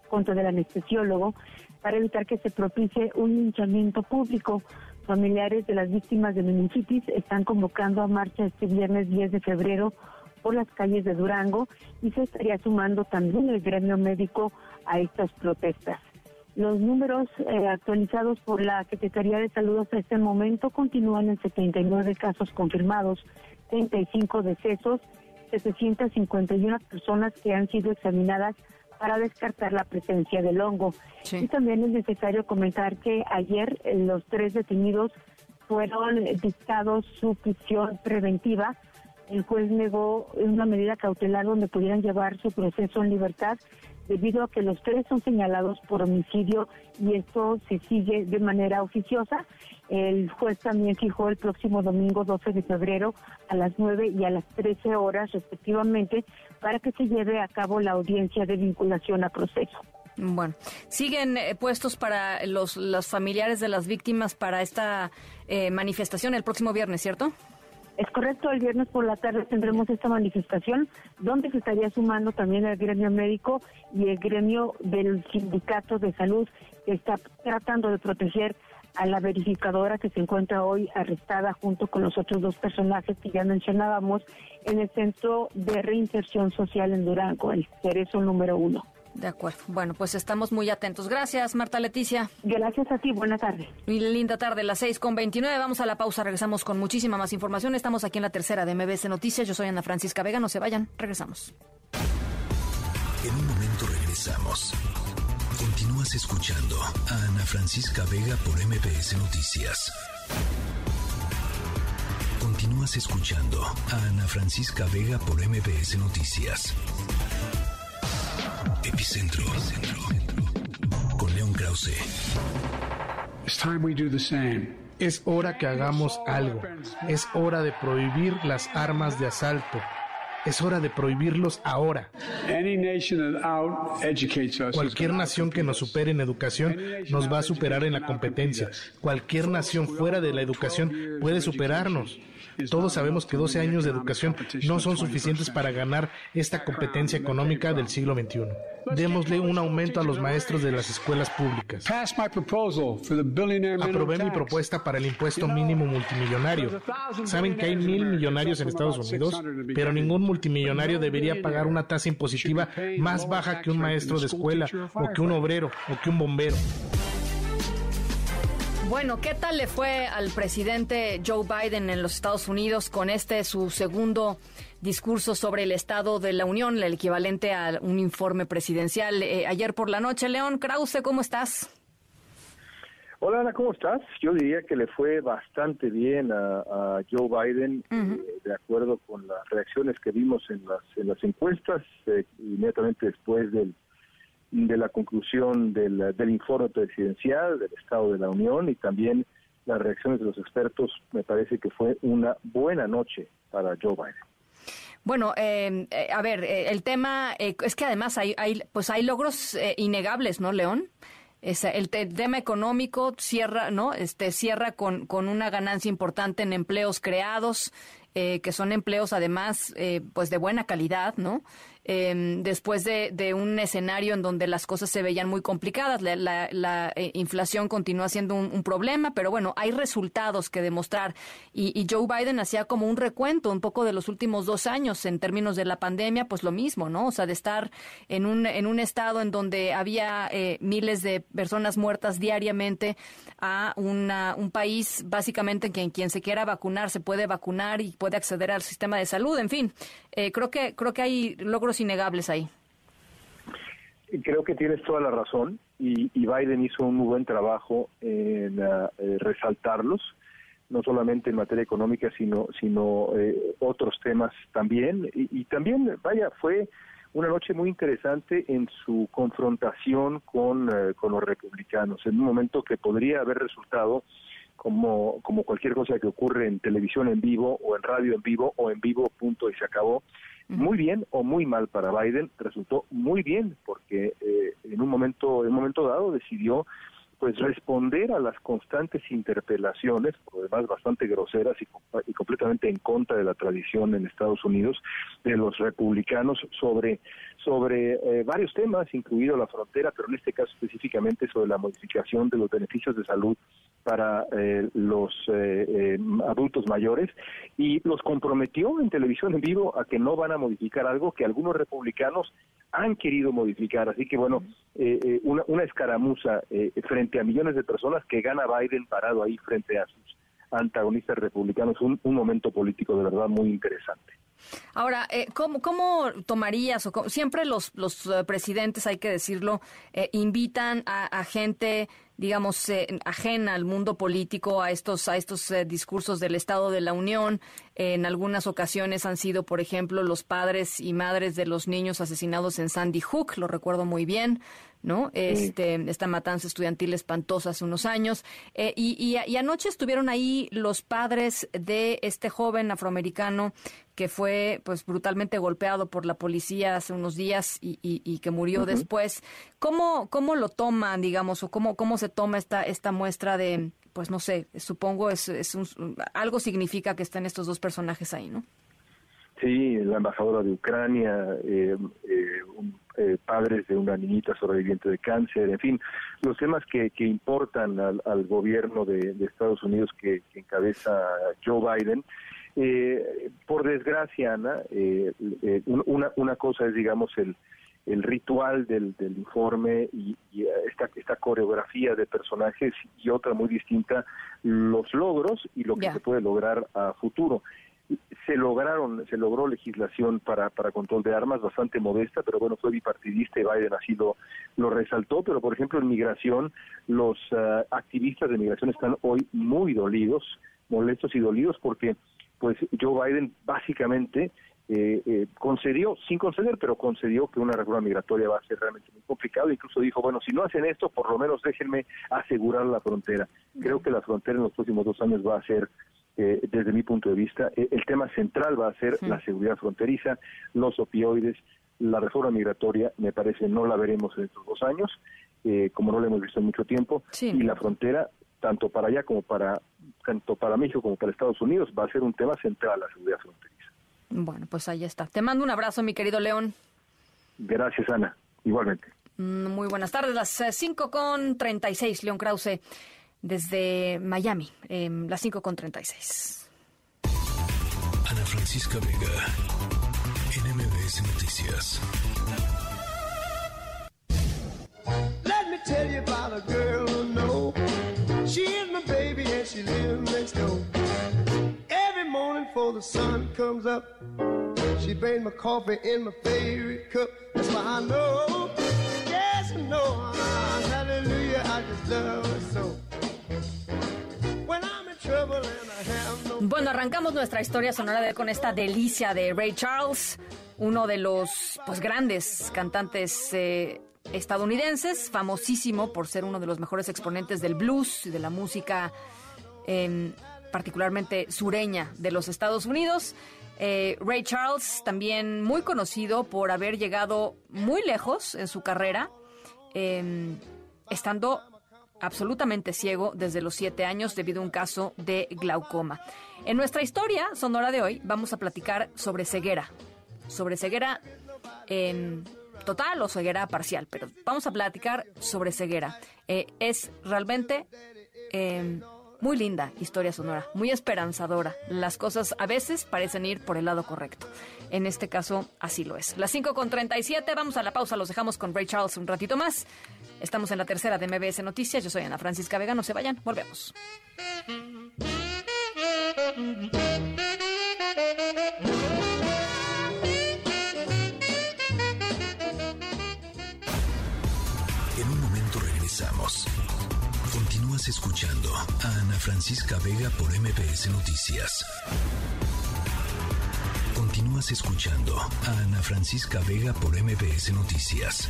Speaker 3: contra del anestesiólogo para evitar que se propicie un linchamiento público. Familiares de las víctimas de meningitis están convocando a marcha este viernes 10 de febrero por las calles de Durango y se estaría sumando también el gremio médico a estas protestas. Los números eh, actualizados por la Secretaría de Salud hasta este momento continúan en 79 casos confirmados, 35 decesos, 751 personas que han sido examinadas para descartar la presencia del hongo. Y también es necesario comentar que ayer eh, los tres detenidos fueron dictados su prisión preventiva. El juez negó una medida cautelar donde pudieran llevar su proceso en libertad debido a que los tres son señalados por homicidio y esto se sigue de manera oficiosa. El juez también fijó el próximo domingo 12 de febrero a las 9 y a las 13 horas respectivamente para que se lleve a cabo la audiencia de vinculación a proceso.
Speaker 2: Bueno, siguen eh, puestos para los, los familiares de las víctimas para esta eh, manifestación el próximo viernes, ¿cierto?
Speaker 3: Es correcto, el viernes por la tarde tendremos esta manifestación donde se estaría sumando también el gremio médico y el gremio del sindicato de salud que está tratando de proteger a la verificadora que se encuentra hoy arrestada junto con los otros dos personajes que ya mencionábamos en el Centro de Reinserción Social en Durango, el Cerezo número uno.
Speaker 2: De acuerdo. Bueno, pues estamos muy atentos. Gracias, Marta Leticia.
Speaker 3: Gracias a ti. Buena tarde.
Speaker 2: Y linda tarde, las seis con 29. Vamos a la pausa. Regresamos con muchísima más información. Estamos aquí en la tercera de MBS Noticias. Yo soy Ana Francisca Vega. No se vayan. Regresamos.
Speaker 1: En un momento regresamos. Continúas escuchando a Ana Francisca Vega por MBS Noticias. Continúas escuchando a Ana Francisca Vega por MBS Noticias. Epicentro. Con León Krause.
Speaker 5: Es hora que hagamos algo. Es hora de prohibir las armas de asalto. Es hora de prohibirlos ahora. Cualquier nación que nos supere en educación nos va a superar en la competencia. Cualquier nación fuera de la educación puede superarnos. Todos sabemos que 12 años de educación no son suficientes para ganar esta competencia económica del siglo XXI. Démosle un aumento a los maestros de las escuelas públicas. Aprobé mi propuesta para el impuesto mínimo multimillonario. Saben que hay mil millonarios en Estados Unidos, pero ningún multimillonario debería pagar una tasa impositiva más baja que un maestro de escuela o que un obrero o que un bombero.
Speaker 2: Bueno, ¿qué tal le fue al presidente Joe Biden en los Estados Unidos con este su segundo discurso sobre el Estado de la Unión, el equivalente a un informe presidencial eh, ayer por la noche? León Krause, ¿cómo estás?
Speaker 13: Hola Ana, ¿cómo estás? Yo diría que le fue bastante bien a, Joe Biden, eh, de acuerdo con las reacciones que vimos en las, en las encuestas, eh, inmediatamente después del de la conclusión del, del informe presidencial del Estado de la Unión y también las reacciones de los expertos, me parece que fue una buena noche para Joe Biden.
Speaker 2: Bueno, eh, eh, a ver, eh, el tema es que además hay, hay, pues hay logros innegables, ¿no, León? Es, el, tema económico cierra, ¿no? Este cierra con, con una ganancia importante en empleos creados, que son empleos además, pues de buena calidad, ¿no? Em, después de, un escenario en donde las cosas se veían muy complicadas. La, eh, inflación continúa siendo un, problema, pero bueno, hay resultados que demostrar. Y, Joe Biden hacía como un recuento un poco de los últimos dos años en términos de la pandemia, pues lo mismo, ¿no? O sea, de estar en un, en un estado en donde había eh, miles de personas muertas diariamente a una, un país básicamente en que quien se quiera vacunar se puede vacunar y puede acceder al sistema de salud. En fin, eh, creo, que, creo que hay logros innegables ahí.
Speaker 13: Creo que tienes toda la razón y, Biden hizo un muy buen trabajo en uh, eh, resaltarlos, no solamente en materia económica, sino, sino eh, otros temas también. Y, también, vaya, fue una noche muy interesante en su confrontación con, eh, con los republicanos, en un momento que podría haber resultado como, como cualquier cosa que ocurre en televisión en vivo o en radio en vivo o en vivo punto y se acabó, muy bien o muy mal para Biden, resultó muy bien porque eh, en un momento en un momento dado decidió pues responder a las constantes interpelaciones, además bastante groseras y, completamente en contra de la tradición en Estados Unidos de los republicanos sobre sobre eh, varios temas, incluido la frontera, pero en este caso específicamente sobre la modificación de los beneficios de salud para eh, los eh, adultos mayores y los comprometió en televisión en vivo a que no van a modificar algo que algunos republicanos han querido modificar. Así que bueno, una, una escaramuza frente a millones de personas que gana Biden parado ahí frente a sus antagonistas republicanos, un, un momento político de verdad muy interesante.
Speaker 2: Ahora, eh, ¿cómo, ¿cómo, tomarías, o siempre los, los eh, presidentes, hay que decirlo, eh, invitan a, gente, digamos, ajena al mundo político, a estos, a estos discursos del Estado de la Unión? En algunas ocasiones han sido, por ejemplo, los padres y madres de los niños asesinados en Sandy Hook, lo recuerdo muy bien. ¿no? Este, esta matanza estudiantil espantosa hace unos años. Eh, y, y, anoche estuvieron ahí los padres de este joven afroamericano que fue pues brutalmente golpeado por la policía hace unos días y, y, que murió después. ¿Cómo, ¿Cómo lo toman, digamos, o cómo, cómo se toma esta, esta muestra de, pues no sé, supongo es, es algo significa que están estos dos personajes ahí, ¿no?
Speaker 13: Sí, la embajadora de Ucrania, eh, eh, eh, padres de una niñita sobreviviente de cáncer, en fin, los temas que, que importan al, al gobierno de, Estados Unidos que, encabeza Joe Biden. Por desgracia, Ana, una, una cosa es, digamos, el, el ritual del, del informe y, esta, esta coreografía de personajes y otra muy distinta, los logros y lo que se puede lograr a futuro. Se lograron, se logró legislación para, para control de armas bastante modesta, pero bueno, fue bipartidista y Biden así lo, lo resaltó, pero por ejemplo en migración, los uh, activistas de migración están hoy muy dolidos, molestos y dolidos porque pues Joe Biden básicamente eh, eh, concedió, sin conceder, pero concedió que una reforma migratoria va a ser realmente muy complicado. Incluso dijo, bueno, si no hacen esto, por lo menos déjenme asegurar la frontera. Creo que la frontera en los próximos dos años va a ser eh, desde mi punto de vista. Eh, el tema central va a ser la seguridad fronteriza, los opioides, la reforma migratoria, me parece, no la veremos en estos dos años, eh, como no la hemos visto en mucho tiempo, y la frontera, tanto para allá como para, tanto para México como para Estados Unidos, va a ser un tema central la seguridad fronteriza.
Speaker 2: Bueno, pues ahí está. Te mando un abrazo, mi querido León.
Speaker 13: Gracias, Ana. Igualmente.
Speaker 2: Mm, muy buenas tardes, las 5 con 36, León Krause desde Miami, eh, las 5 con 36.
Speaker 1: Ana Francisca Vega, NMBS Noticias. Let me tell you about a girl she lives next door. Every morning before the sun comes up, she my coffee in my favorite cup. That's I know, yes, hallelujah, I just love her so.
Speaker 2: Bueno, arrancamos nuestra historia sonora con esta delicia de Ray Charles, uno de los pues, grandes cantantes eh, estadounidenses, famosísimo por ser uno de los mejores exponentes del blues y de la música particularmente sureña de los Estados Unidos. Eh, Ray Charles, también muy conocido por haber llegado muy lejos en su carrera, em, estando absolutamente ciego desde los siete años debido a un caso de glaucoma. En nuestra historia sonora de hoy vamos a platicar sobre ceguera, sobre ceguera en total o ceguera parcial, pero vamos a platicar sobre ceguera. Eh, es realmente em, muy linda historia sonora, muy esperanzadora. Las cosas a veces parecen ir por el lado correcto. En este caso, así lo es. Las 5 con 37, vamos a la pausa, los dejamos con Ray Charles un ratito más. Estamos en la tercera de MBS Noticias. Yo soy Ana Francisca Vega. No se vayan, volvemos.
Speaker 1: En un momento regresamos. Continúas escuchando a Ana Francisca Vega por MBS Noticias. Continúas escuchando a Ana Francisca Vega por MBS Noticias.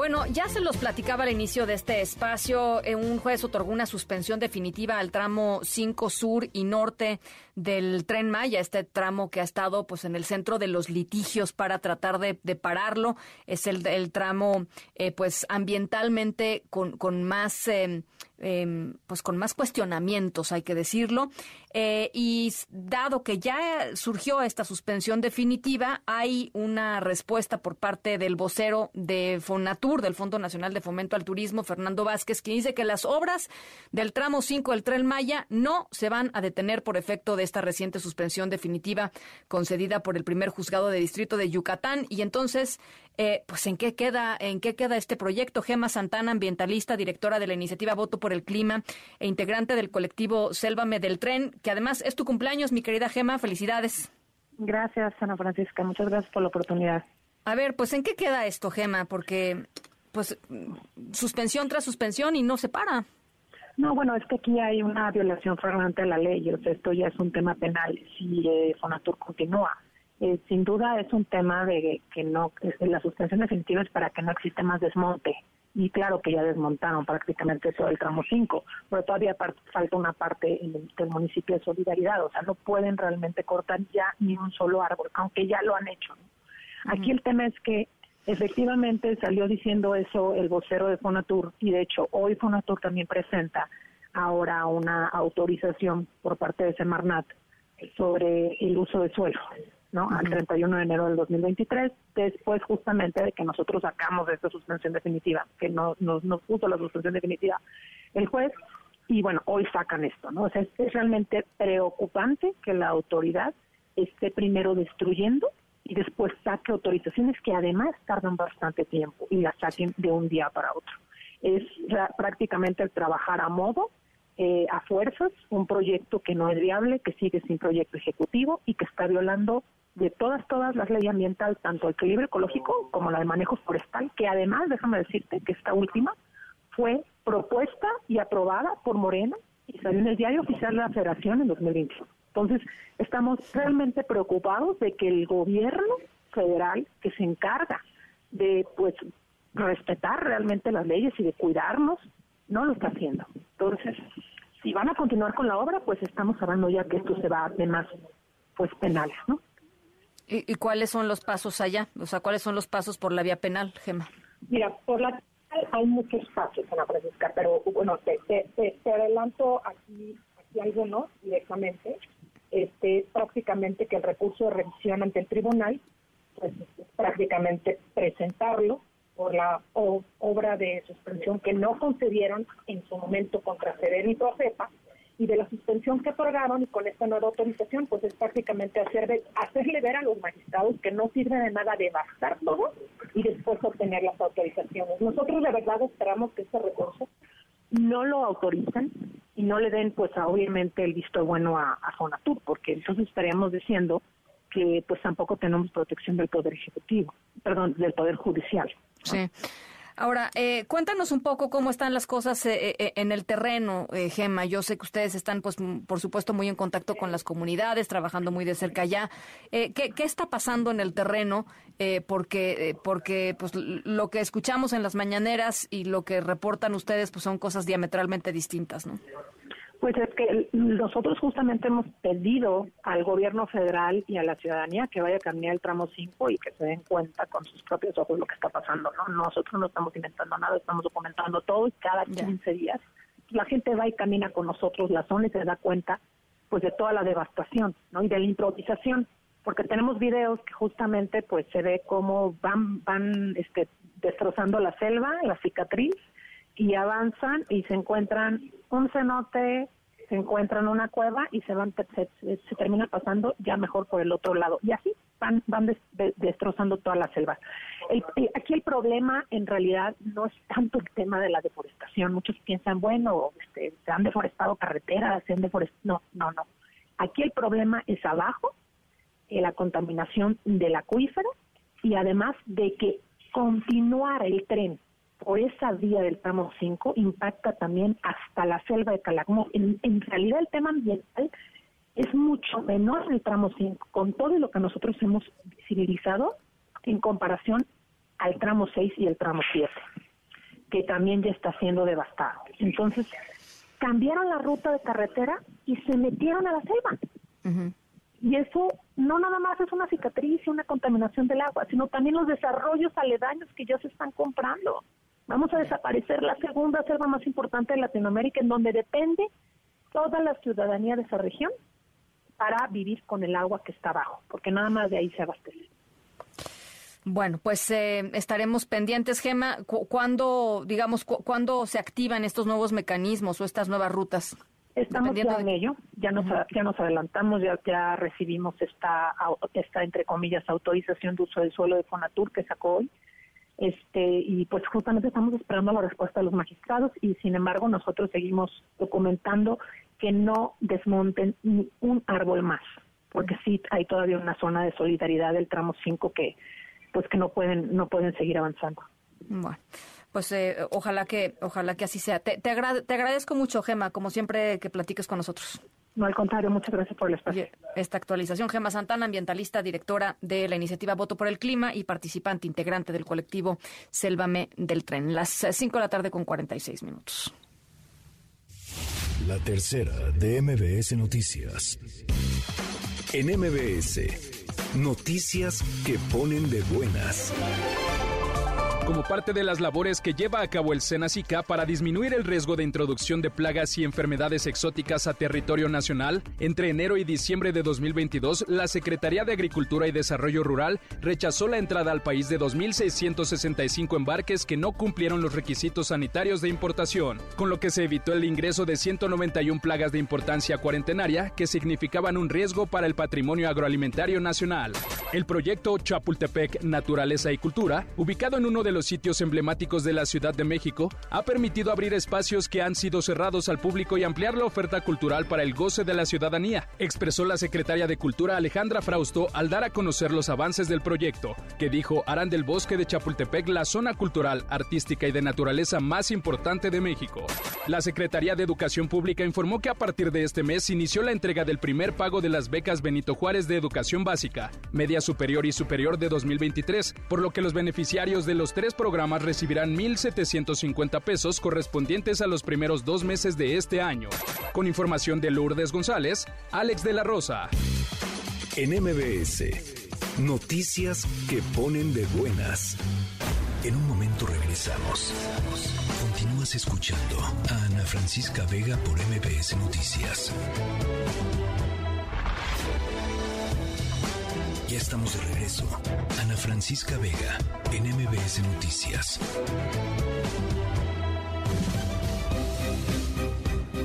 Speaker 2: Bueno, ya se los platicaba al inicio de este espacio. Eh, un juez otorgó una suspensión definitiva al tramo 5 sur y norte del tren Maya, este tramo que ha estado pues en el centro de los litigios para tratar de, pararlo. Es el, el tramo eh, pues ambientalmente con, más eh, Em, pues con más cuestionamientos, hay que decirlo. Eh, y dado que ya surgió esta suspensión definitiva, hay una respuesta por parte del vocero de Fonatur, del Fondo Nacional de Fomento al Turismo, Fernando Vázquez, que dice que las obras del tramo 5 del Tren Maya no se van a detener por efecto de esta reciente suspensión definitiva concedida por el primer juzgado de distrito de Yucatán. Y entonces eh, pues en qué queda, en qué queda este proyecto. Gema Santana, ambientalista, directora de la iniciativa Voto por el Clima e integrante del colectivo Sélvame del Tren, que además es tu cumpleaños, mi querida Gema, felicidades.
Speaker 14: Gracias, Ana Francisca, muchas gracias por la oportunidad.
Speaker 2: A ver, pues en qué queda esto, Gema, porque pues suspensión tras suspensión y no se para.
Speaker 14: No, bueno, es que aquí hay una violación flagrante de la ley, o sea, esto ya es un tema penal si eh, Fonatur continúa. Eh, sin duda es un tema de que no, la suspensión definitiva es para que no existe más desmonte. Y claro que ya desmontaron prácticamente todo el tramo 5, pero todavía falta una parte del municipio de Solidaridad, o sea, no pueden realmente cortar ya ni un solo árbol, aunque ya lo han hecho. Aquí el tema es que efectivamente salió diciendo eso el vocero de Fonatur y de hecho hoy Fonatur también presenta ahora una autorización por parte de Semarnat sobre el uso de suelo. ¿No? Al 31 de enero del 2023, después justamente de que nosotros sacamos esta suspensión definitiva, que no, nos, nos puso la suspensión definitiva el juez, y bueno, hoy sacan esto, ¿no? O sea, es, realmente preocupante que la autoridad esté primero destruyendo y después saque autorizaciones que además tardan bastante tiempo y las saquen de un día para otro. Es prácticamente el trabajar a modo eh, a fuerzas un proyecto que no es viable, que sigue sin proyecto ejecutivo y que está violando de todas, todas las leyes ambientales, tanto el equilibrio ecológico como la de manejo forestal, que además, déjame decirte que esta última fue propuesta y aprobada por Morena y salió en el diario oficial de la Federación en 2021. Entonces, estamos realmente preocupados de que el gobierno federal que se encarga de, pues, respetar realmente las leyes y de cuidarnos no lo está haciendo. Entonces, si van a continuar con la obra, pues estamos hablando ya que esto se va a temas pues penales, ¿no?
Speaker 2: ¿Y, cuáles son los pasos allá? O sea, ¿cuáles son los pasos por la vía penal, Gema?
Speaker 14: Mira, por la hay muchos pasos, Ana Francisca, pero bueno, te, te, adelanto aquí, aquí algunos directamente. Este, prácticamente que el recurso de revisión ante el tribunal, pues prácticamente presentarlo por la obra de suspensión que no concedieron en su momento contra Severo y Profepa, y de la suspensión que otorgaron y con esta nueva autorización, pues es prácticamente hacer hacerle ver a los magistrados que no sirve de nada devastar todo y después obtener las autorizaciones. Nosotros de verdad esperamos que este recurso no lo autoricen y no le den pues obviamente el visto bueno a, a porque entonces estaríamos diciendo que pues tampoco tenemos protección del Poder Ejecutivo, perdón, del Poder Judicial.
Speaker 2: Sí. Ahora, eh, cuéntanos un poco cómo están las cosas eh, eh, en el terreno, Gema. Yo sé que ustedes están, pues, por supuesto, muy en contacto con las comunidades, trabajando muy de cerca allá. ¿qué, ¿qué, está pasando en el terreno? porque, porque, pues, lo que escuchamos en las mañaneras y lo que reportan ustedes, pues, son cosas diametralmente distintas, ¿no?
Speaker 14: Pues es que nosotros justamente hemos pedido al gobierno federal y a la ciudadanía que vaya a caminar el tramo 5 y que se den cuenta con sus propios ojos lo que está pasando, ¿no? Nosotros no estamos inventando nada, estamos documentando todo y cada 15 días la gente va y camina con nosotros la zona y se da cuenta pues de toda la devastación, ¿no? Y de la improvisación, porque tenemos videos que justamente pues se ve cómo van van este destrozando la selva, la cicatriz y avanzan y se encuentran un cenote, se encuentran una cueva y se van se, termina pasando ya mejor por el otro lado y así van van destrozando toda la selva. El, aquí el problema en realidad no es tanto el tema de la deforestación. Muchos piensan, bueno, este, se han deforestado carreteras, se han deforestado. No, no, no. Aquí el problema es abajo, eh, la contaminación del acuífero y además de que continuar el tren por esa vía del tramo 5 impacta también hasta la selva de Calakmul. En, en realidad el tema ambiental es mucho menor en el tramo 5, con todo lo que nosotros hemos visibilizado en comparación al tramo 6 y el tramo 7, que también ya está siendo devastado. Entonces, cambiaron la ruta de carretera y se metieron a la selva. Y eso no nada más es una cicatriz y una contaminación del agua, sino también los desarrollos aledaños que ya se están comprando. Vamos a desaparecer la segunda selva más importante de Latinoamérica, en donde depende toda la ciudadanía de esa región para vivir con el agua que está abajo, porque nada más de ahí se abastece.
Speaker 2: Bueno, pues eh, estaremos pendientes, Gema. ¿Cuándo, digamos, cuándo se activan estos nuevos mecanismos o estas nuevas rutas?
Speaker 14: Estamos ya en ello, ya nos, ya nos adelantamos, ya, ya recibimos esta, esta, entre comillas, autorización de uso del suelo de Fonatur que sacó hoy este y pues justamente estamos esperando la respuesta de los magistrados y sin embargo nosotros seguimos documentando que no desmonten ni un árbol más porque sí hay todavía una zona de solidaridad del tramo 5 que pues que no pueden no pueden seguir avanzando.
Speaker 2: Bueno pues eh, ojalá que ojalá que así sea. Te, te, te agradezco mucho Gema como siempre que platiques con nosotros
Speaker 14: no, al contrario, muchas gracias por el espacio.
Speaker 2: Esta actualización, Gema Santana, ambientalista, directora de la iniciativa Voto por el Clima y participante integrante del colectivo Sélvame del Tren. Las 5 de la tarde con 46 minutos.
Speaker 15: La tercera de MBS Noticias. En MBS, noticias que ponen de buenas
Speaker 16: como parte de las labores que lleva a cabo el SENACICA para disminuir el riesgo de introducción de plagas y enfermedades exóticas a territorio nacional, entre enero y diciembre de 2022, la Secretaría de Agricultura y Desarrollo Rural rechazó la entrada al país de 2.665 embarques que no cumplieron los requisitos sanitarios de importación, con lo que se evitó el ingreso de 191 plagas de importancia cuarentenaria que significaban un riesgo para el patrimonio agroalimentario nacional. El proyecto Chapultepec Naturaleza y Cultura, ubicado en uno de los sitios emblemáticos de la Ciudad de México, ha permitido abrir espacios que han sido cerrados al público y ampliar la oferta cultural para el goce de la ciudadanía, expresó la secretaria de Cultura Alejandra Frausto al dar a conocer los avances del proyecto, que dijo harán del bosque de Chapultepec la zona cultural, artística y de naturaleza más importante de México. La Secretaría de Educación Pública informó que a partir de este mes inició la entrega del primer pago de las becas Benito Juárez de Educación Básica, Media Superior y Superior de 2023, por lo que los beneficiarios de los tres programas recibirán 1.750 pesos correspondientes a los primeros dos meses de este año. Con información de Lourdes González, Alex de la Rosa.
Speaker 15: En MBS, noticias que ponen de buenas. En un momento regresamos. Continúas escuchando a Ana Francisca Vega por MBS Noticias. Ya estamos de regreso. Ana Francisca Vega en MBS Noticias.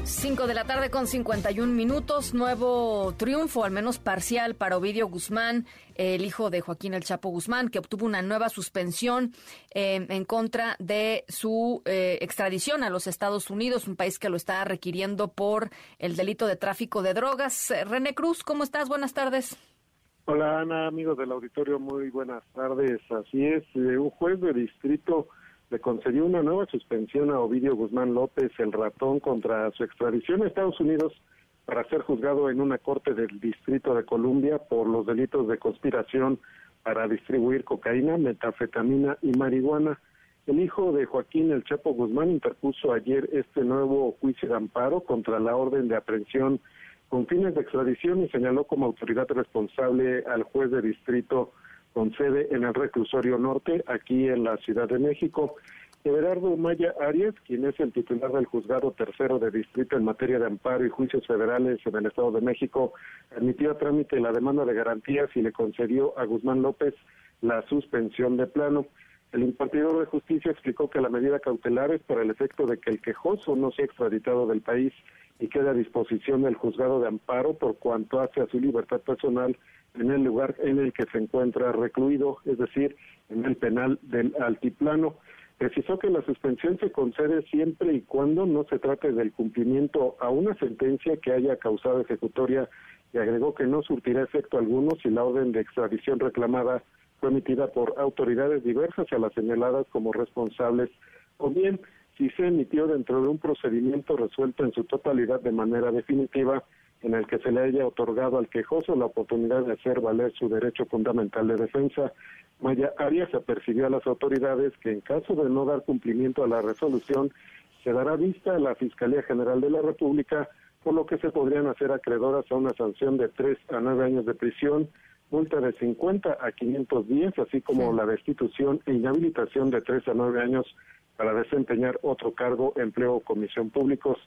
Speaker 2: 5 de la tarde con 51 minutos, nuevo triunfo, al menos parcial, para Ovidio Guzmán, el hijo de Joaquín El Chapo Guzmán, que obtuvo una nueva suspensión eh, en contra de su eh, extradición a los Estados Unidos, un país que lo está requiriendo por el delito de tráfico de drogas. René Cruz, ¿cómo estás? Buenas tardes.
Speaker 10: Hola Ana, amigos del auditorio, muy buenas tardes. Así es, eh, un juez de distrito le concedió una nueva suspensión a Ovidio Guzmán López, el ratón, contra su extradición a Estados Unidos para ser juzgado en una corte del Distrito de Columbia por los delitos de conspiración para distribuir cocaína, metafetamina y marihuana. El hijo de Joaquín El Chapo Guzmán interpuso ayer este nuevo juicio de amparo contra la orden de aprehensión con fines de extradición y señaló como autoridad responsable al juez de distrito con sede en el reclusorio norte, aquí en la Ciudad de México. Everardo Maya Arias, quien es el titular del juzgado tercero de distrito en materia de amparo y juicios federales en el Estado de México, admitió a trámite la demanda de garantías y le concedió a Guzmán López la suspensión de plano. El impartidor de justicia explicó que la medida cautelar es para el efecto de que el quejoso no sea extraditado del país y quede a disposición del juzgado de amparo por cuanto hace a su libertad personal en el lugar en el que se encuentra recluido, es decir, en el penal del altiplano. Precisó que la suspensión se concede siempre y cuando no se trate del cumplimiento a una sentencia que haya causado ejecutoria y agregó que no surtirá efecto alguno si la orden de extradición reclamada fue emitida por autoridades diversas a las señaladas como responsables o bien si se emitió dentro de un procedimiento resuelto en su totalidad de manera definitiva en el que se le haya otorgado al quejoso la oportunidad de hacer valer su derecho fundamental de defensa. Maya Arias apercibió a las autoridades que en caso de no dar cumplimiento a la resolución, se dará vista a la Fiscalía General de la República, por lo que se podrían hacer acreedoras a una sanción de tres a nueve años de prisión, multa de 50 a 510, así como la destitución e inhabilitación de tres a nueve años para desempeñar otro cargo, empleo o comisión públicos.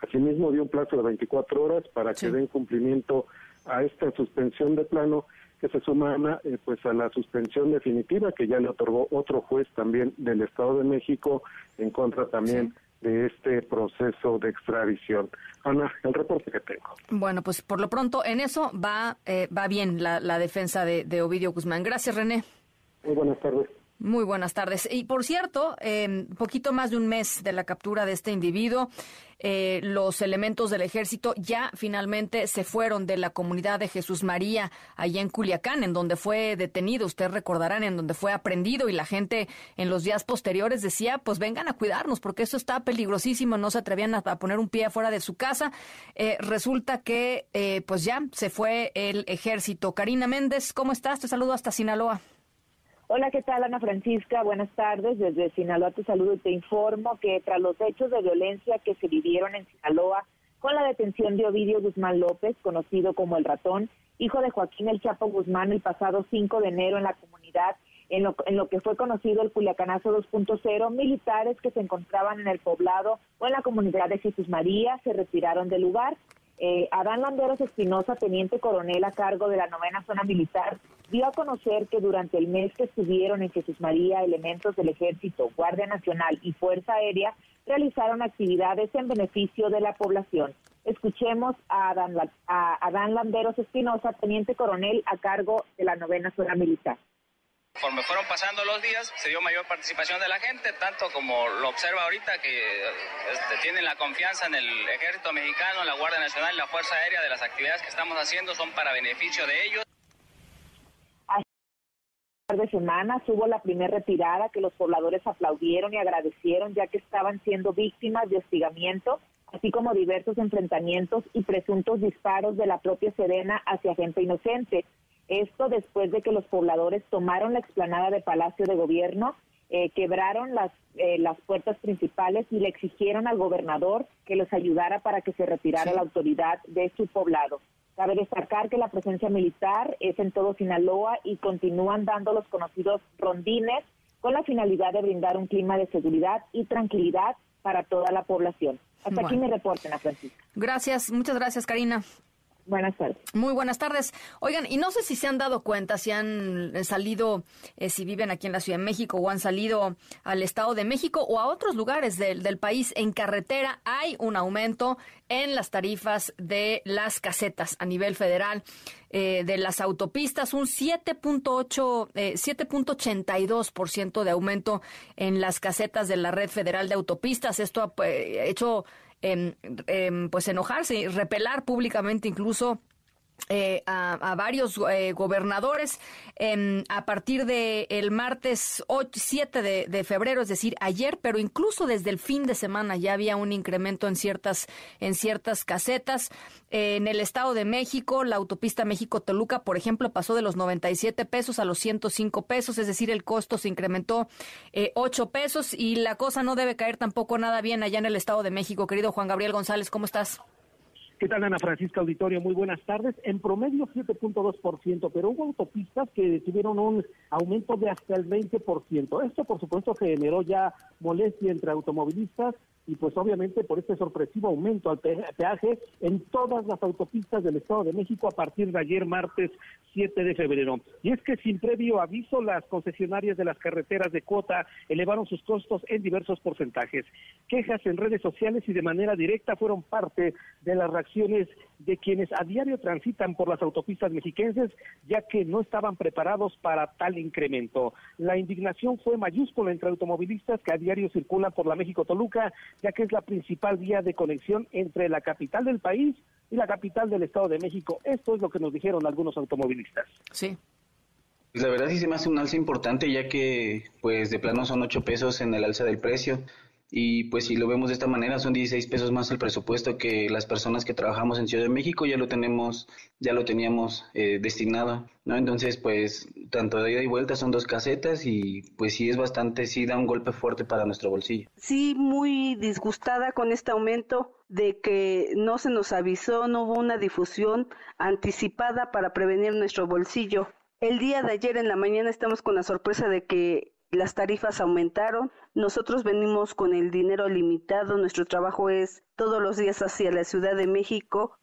Speaker 10: Asimismo, dio un plazo de 24 horas para que den cumplimiento a esta suspensión de plano que se suma eh, pues a la suspensión definitiva que ya le otorgó otro juez también del Estado de México en contra también de este proceso de extradición. Ana, el reporte que tengo.
Speaker 2: Bueno, pues por lo pronto en eso va eh, va bien la, la defensa de, de Ovidio Guzmán. Gracias, René.
Speaker 10: Muy buenas tardes.
Speaker 2: Muy buenas tardes. Y por cierto, eh, poquito más de un mes de la captura de este individuo, eh, los elementos del ejército ya finalmente se fueron de la comunidad de Jesús María, allá en Culiacán, en donde fue detenido, ustedes recordarán, en donde fue aprendido y la gente en los días posteriores decía, pues vengan a cuidarnos porque eso está peligrosísimo, no se atrevían a, poner un pie afuera de su casa. Eh, resulta que eh, pues ya se fue el ejército. Karina Méndez, ¿cómo estás? Te saludo hasta Sinaloa.
Speaker 17: Hola, ¿qué tal Ana Francisca? Buenas tardes. Desde Sinaloa te saludo y te informo que tras los hechos de violencia que se vivieron en Sinaloa con la detención de Ovidio Guzmán López, conocido como el ratón, hijo de Joaquín El Chapo Guzmán, el pasado 5 de enero en la comunidad, en lo, en lo que fue conocido el Culiacanazo 2.0, militares que se encontraban en el poblado o en la comunidad de Jesús María se retiraron del lugar eh, Adán Landeros Espinosa, teniente coronel a cargo de la novena zona militar, dio a conocer que durante el mes que estuvieron en Jesús María, elementos del Ejército, Guardia Nacional y Fuerza Aérea realizaron actividades en beneficio de la población. Escuchemos a Adán, a Adán Landeros Espinosa, teniente coronel a cargo de la novena zona militar.
Speaker 18: Conforme fueron pasando los días, se dio mayor participación de la gente, tanto como lo observa ahorita, que este, tienen la confianza en el ejército mexicano, la Guardia Nacional y la Fuerza Aérea de las actividades que estamos haciendo son para beneficio de ellos.
Speaker 17: de semanas hubo la primera retirada que los pobladores aplaudieron y agradecieron ya que estaban siendo víctimas de hostigamiento, así como diversos enfrentamientos y presuntos disparos de la propia Serena hacia gente inocente. Esto después de que los pobladores tomaron la explanada de Palacio de Gobierno, eh, quebraron las, eh, las puertas principales y le exigieron al gobernador que los ayudara para que se retirara la autoridad de su poblado. Cabe destacar que la presencia militar es en todo Sinaloa y continúan dando los conocidos rondines con la finalidad de brindar un clima de seguridad y tranquilidad para toda la población. Hasta aquí mi reporte, Ana Francisca.
Speaker 2: Gracias, muchas gracias, Karina.
Speaker 17: Buenas tardes.
Speaker 2: Muy buenas tardes. Oigan, y no sé si se han dado cuenta, si han salido, eh, si viven aquí en la Ciudad de México o han salido al Estado de México o a otros lugares del, país en carretera, hay un aumento en las tarifas de las casetas a nivel federal. Eh, de las autopistas, un 7.8, eh, 7.82% de aumento en las casetas de la red federal de autopistas. Esto ha pues, hecho eh, pues enojarse y repelar públicamente incluso eh, a, varios eh, gobernadores em, a partir del el martes 8, 7 de, febrero, es decir, ayer, pero incluso desde el fin de semana ya había un incremento en ciertas, en ciertas casetas. en el Estado de México, la autopista México-Toluca, por ejemplo, pasó de los 97 pesos a los 105 pesos, es decir, el costo se incrementó eh, 8 pesos y la cosa no debe caer tampoco nada bien allá en el Estado de México. Querido Juan Gabriel González, ¿cómo estás?
Speaker 19: ¿Qué tal, Ana Francisca Auditorio? Muy buenas tardes. En promedio 7.2%, pero hubo autopistas que tuvieron un aumento de hasta el 20%. Esto, por supuesto, generó ya molestia entre automovilistas y pues obviamente por este sorpresivo aumento al peaje en todas las autopistas del Estado de México a partir de ayer martes 7 de febrero. Y es que sin previo aviso las concesionarias de las carreteras de cuota elevaron sus costos en diversos porcentajes. Quejas en redes sociales y de manera directa fueron parte de las reacciones de quienes a diario transitan por las autopistas mexiquenses, ya que no estaban preparados para tal incremento. La indignación fue mayúscula entre automovilistas que a diario circulan por la México-Toluca, ya que es la principal vía de conexión entre la capital del país y la capital del Estado de México. Esto es lo que nos dijeron algunos automovilistas.
Speaker 2: Sí.
Speaker 20: Pues la verdad sí se me hace un alza importante, ya que pues de plano son ocho pesos en el alza del precio y pues si lo vemos de esta manera son 16 pesos más el presupuesto que las personas que trabajamos en Ciudad de México ya lo tenemos ya lo teníamos eh, destinado no entonces pues tanto de ida y vuelta son dos casetas y pues sí es bastante sí da un golpe fuerte para nuestro bolsillo.
Speaker 21: Sí muy disgustada con este aumento de que no se nos avisó no hubo una difusión anticipada para prevenir nuestro bolsillo. El día de ayer en la mañana estamos con la sorpresa de que las tarifas aumentaron, nosotros venimos con el dinero limitado, nuestro trabajo es todos los días hacia la Ciudad de México.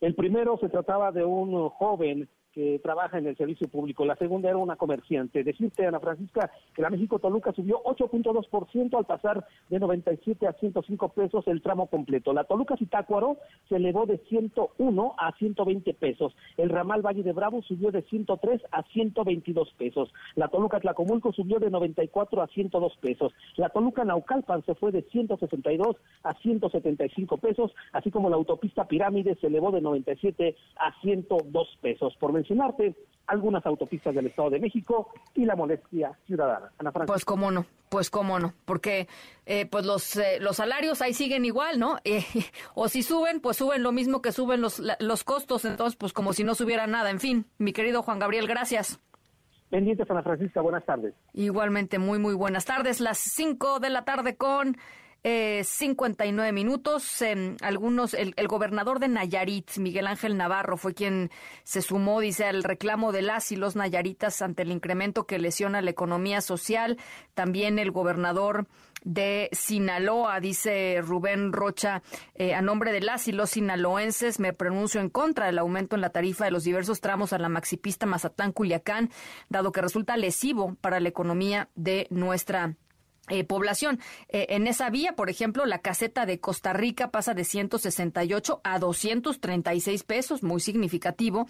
Speaker 19: El primero se trataba de un joven que trabaja en el servicio público. La segunda era una comerciante. Decirte, Ana Francisca, que la México Toluca subió 8.2% al pasar de 97 a 105 pesos el tramo completo. La Toluca Zitácuaro se elevó de 101 a 120 pesos. El ramal Valle de Bravo subió de 103 a 122 pesos. La Toluca Tlacomulco subió de 94 a 102 pesos. La Toluca Naucalpan se fue de 162 a 175 pesos, así como la autopista Pirámide se elevó de 97 a 102 pesos. Por mencionarte algunas autopistas del Estado de México y la molestia ciudadana. Ana
Speaker 2: Pues cómo no, pues cómo no, porque eh, pues los, eh, los salarios ahí siguen igual, ¿no? Eh, o si suben, pues suben lo mismo que suben los, los costos, entonces pues como si no subiera nada. En fin, mi querido Juan Gabriel, gracias.
Speaker 19: Pendientes, Ana Francisca, buenas tardes.
Speaker 2: Igualmente, muy, muy buenas tardes. Las 5 de la tarde con eh, 59 minutos. algunos, el, gobernador de Nayarit, Miguel Ángel Navarro, fue quien se sumó, dice, al reclamo de las y los nayaritas ante el incremento que lesiona la economía social. También el gobernador de Sinaloa, dice Rubén Rocha, eh, a nombre de las y los sinaloenses, me pronuncio en contra del aumento en la tarifa de los diversos tramos a la maxipista Mazatán-Culiacán, dado que resulta lesivo para la economía de nuestra eh, población. Eh, en esa vía, por ejemplo, la caseta de Costa Rica pasa de 168 a 236 pesos, muy significativo,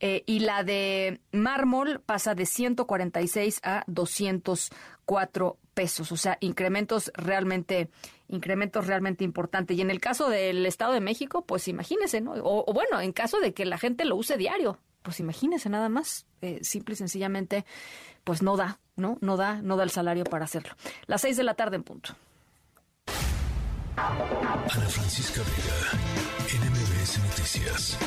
Speaker 2: eh, y la de mármol pasa de 146 a 204 pesos, o sea, incrementos realmente incrementos realmente importantes. Y en el caso del Estado de México, pues imagínese, ¿no? O, o bueno, en caso de que la gente lo use diario, pues imagínese nada más, simple y sencillamente, pues no da, ¿no? No da, no da el salario para hacerlo. Las seis de la tarde en punto.
Speaker 15: Ana Francisca Vega, NMBS Noticias.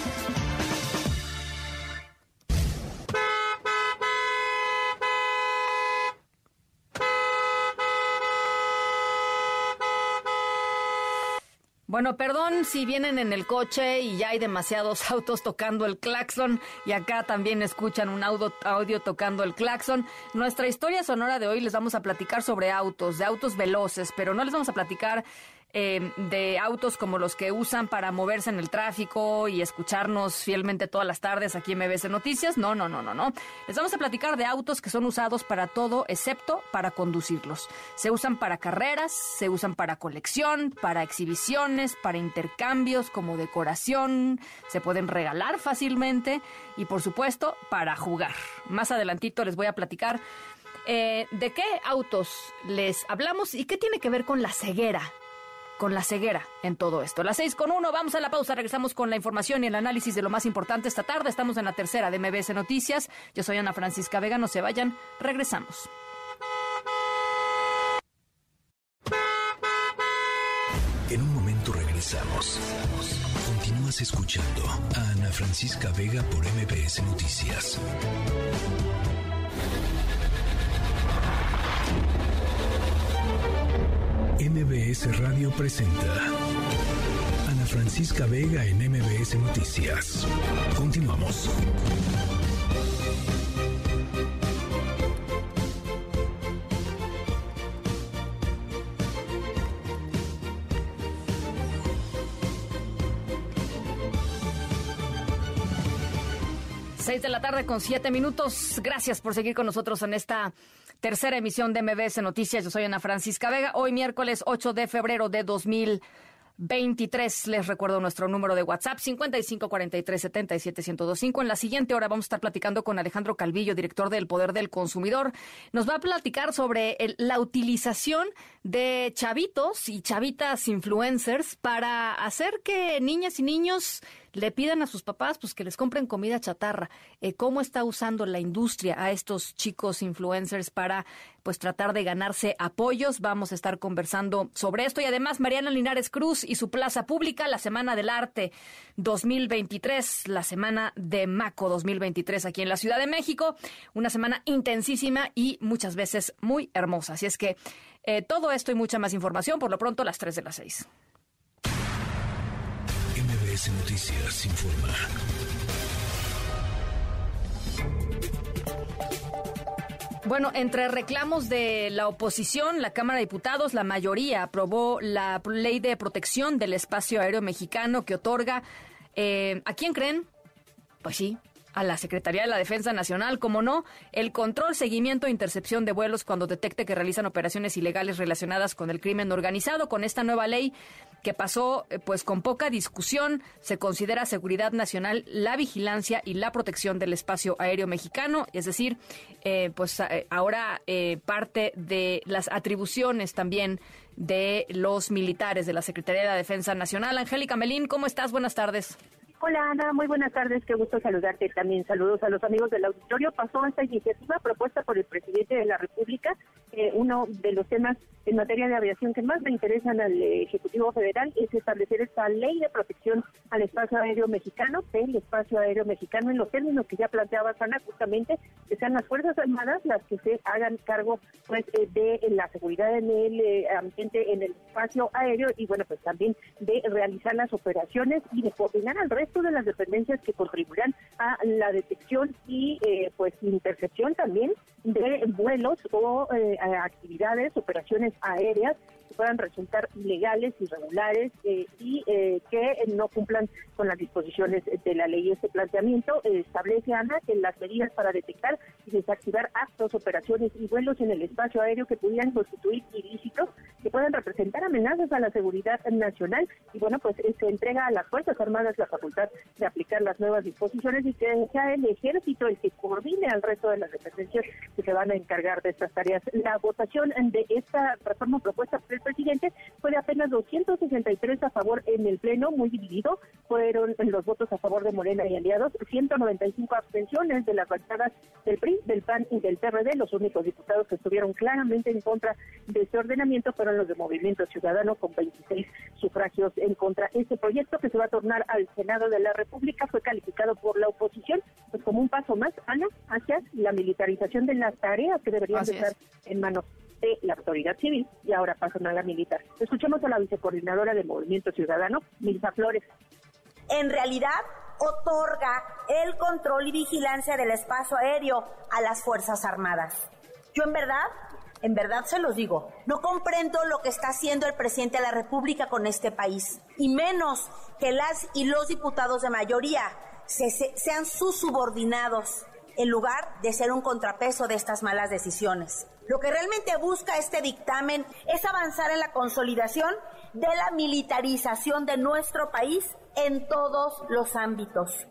Speaker 2: Bueno, perdón si vienen en el coche y ya hay demasiados autos tocando el claxon y acá también escuchan un audio, audio tocando el claxon. Nuestra historia sonora de hoy les vamos a platicar sobre autos, de autos veloces, pero no les vamos a platicar eh, de autos como los que usan para moverse en el tráfico y escucharnos fielmente todas las tardes aquí en MBC Noticias. No, no, no, no, no. Les vamos a platicar de autos que son usados para todo excepto para conducirlos. Se usan para carreras, se usan para colección, para exhibiciones, para intercambios como decoración, se pueden regalar fácilmente y por supuesto para jugar. Más adelantito les voy a platicar eh, de qué autos les hablamos y qué tiene que ver con la ceguera con la ceguera en todo esto. Las seis con uno, vamos a la pausa, regresamos con la información y el análisis de lo más importante esta tarde. Estamos en la tercera de MBS Noticias. Yo soy Ana Francisca Vega, no se vayan, regresamos.
Speaker 15: En un momento regresamos. Continúas escuchando a Ana Francisca Vega por MBS Noticias. MBS Radio presenta Ana Francisca Vega en MBS Noticias. Continuamos.
Speaker 2: Seis de la tarde con siete minutos. Gracias por seguir con nosotros en esta tercera emisión de MBS Noticias. Yo soy Ana Francisca Vega. Hoy miércoles 8 de febrero de 2023. Les recuerdo nuestro número de WhatsApp 5543771025. En la siguiente hora vamos a estar platicando con Alejandro Calvillo, director del Poder del Consumidor. Nos va a platicar sobre la utilización de chavitos y chavitas influencers para hacer que niñas y niños le pidan a sus papás pues que les compren comida chatarra. Eh, ¿Cómo está usando la industria a estos chicos influencers para pues tratar de ganarse apoyos? Vamos a estar conversando sobre esto y además Mariana Linares Cruz y su plaza pública, la Semana del Arte 2023, la Semana de Maco 2023 aquí en la Ciudad de México, una semana intensísima y muchas veces muy hermosa. Así es que eh, todo esto y mucha más información por lo pronto a las 3 de las 6.
Speaker 15: Noticias informa.
Speaker 2: Bueno, entre reclamos de la oposición, la Cámara de Diputados, la mayoría aprobó la ley de protección del espacio aéreo mexicano que otorga, eh, ¿a quién creen? Pues sí, a la Secretaría de la Defensa Nacional, como no, el control, seguimiento e intercepción de vuelos cuando detecte que realizan operaciones ilegales relacionadas con el crimen organizado. Con esta nueva ley que pasó eh, pues con poca discusión, se considera seguridad nacional la vigilancia y la protección del espacio aéreo mexicano, es decir, eh, pues eh, ahora parte de las atribuciones también de los militares de la Secretaría de la Defensa Nacional. Angélica Melín, ¿cómo estás? Buenas tardes.
Speaker 22: Hola Ana, muy buenas tardes, qué gusto saludarte también. Saludos a los amigos del auditorio. Pasó esta iniciativa propuesta por el presidente de la República. Eh, uno de los temas en materia de aviación que más me interesan al Ejecutivo Federal es establecer esta ley de protección al espacio aéreo mexicano, del espacio aéreo mexicano, en los términos que ya planteaba Sana, justamente que sean las Fuerzas Armadas las que se hagan cargo pues eh, de la seguridad en el eh, ambiente, en el espacio aéreo y bueno, pues también de realizar las operaciones y de coordinar al resto de las dependencias que contribuirán a la detección y eh, pues intercepción también de vuelos o eh, actividades, operaciones aéreas puedan resultar ilegales, irregulares eh, y eh, que no cumplan con las disposiciones de la ley. Este planteamiento establece, Ana, que las medidas para detectar y desactivar actos, operaciones y vuelos en el espacio aéreo que pudieran constituir ilícitos, que puedan representar amenazas a la seguridad nacional y bueno, pues se entrega a las Fuerzas Armadas la facultad de aplicar las nuevas disposiciones y que sea el ejército el que coordine al resto de las dependencias que se van a encargar de estas tareas. La votación de esta reforma propuesta presidente fue de apenas 263 a favor en el Pleno, muy dividido. Fueron los votos a favor de Morena y aliados, 195 abstenciones de las bancadas del PRI, del PAN y del PRD. Los únicos diputados que estuvieron claramente en contra de este ordenamiento fueron los de Movimiento Ciudadano con 26 sufragios en contra. Este proyecto que se va a tornar al Senado de la República fue calificado por la oposición pues como un paso más, Ana, hacia la militarización de las tareas que deberían estar en manos de la autoridad civil y ahora pasan a la militar. Escuchemos a la vicecoordinadora de Movimiento Ciudadano, Milza Flores.
Speaker 23: En realidad, otorga el control y vigilancia del espacio aéreo a las Fuerzas Armadas. Yo en verdad, en verdad se los digo, no comprendo lo que está haciendo el presidente de la República con este país, y menos que las y los diputados de mayoría sean sus subordinados en lugar de ser un contrapeso de estas malas decisiones. Lo que realmente busca este dictamen es avanzar en la consolidación de la militarización de nuestro país en todos los ámbitos.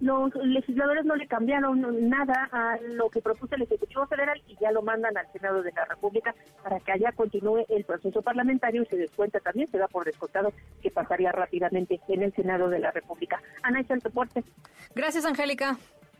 Speaker 22: Los legisladores no le cambiaron nada a lo que propuso el Ejecutivo Federal y ya lo mandan al Senado de la República para que allá continúe el proceso parlamentario y se descuenta también, se da por descontado que pasaría rápidamente en el Senado de la República. Ana, es el reporte.
Speaker 2: Gracias, Angélica.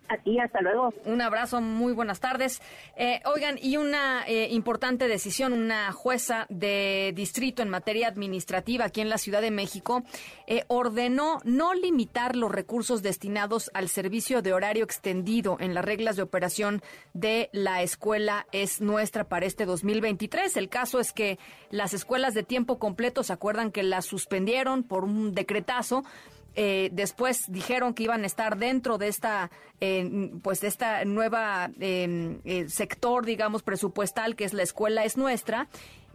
Speaker 22: A ti, hasta luego.
Speaker 2: Un abrazo, muy buenas tardes. Eh, oigan, y una eh, importante decisión, una jueza de distrito en materia administrativa aquí en la Ciudad de México eh, ordenó no limitar los recursos destinados al servicio de horario extendido en las reglas de operación de la escuela es nuestra para este 2023. El caso es que las escuelas de tiempo completo se acuerdan que las suspendieron por un decretazo eh, después dijeron que iban a estar dentro de esta, eh, pues de esta nueva em, eh, sector, digamos, presupuestal que es la escuela es nuestra.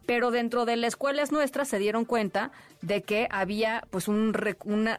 Speaker 2: Pero dentro de la escuela es nuestra se dieron cuenta de que había pues un,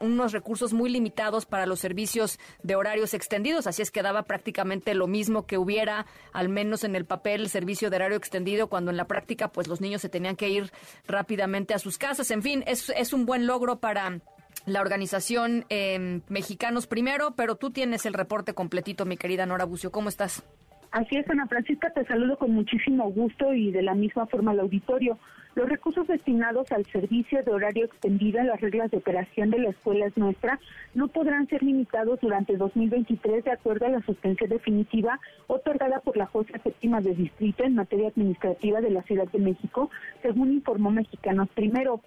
Speaker 2: unos recursos muy limitados para los servicios de horarios extendidos, así es que daba prácticamente lo mismo que hubiera, al menos en el papel, el servicio de horario extendido, cuando en la práctica pues los niños se tenían que ir rápidamente a sus casas. En fin, es, es un buen logro para la organización eh, Mexicanos Primero, pero tú tienes el reporte completito, mi querida Nora Bucio. ¿Cómo estás?
Speaker 3: Así es, Ana Francisca, te saludo con muchísimo gusto y de la misma forma al auditorio. Los recursos destinados al servicio de horario extendido en las reglas de operación de la escuela es nuestra no podrán ser limitados durante 2023 de acuerdo a la suspensión definitiva otorgada por la jueza séptima de distrito en materia administrativa de la Ciudad de México, según informó Mexicanos Primero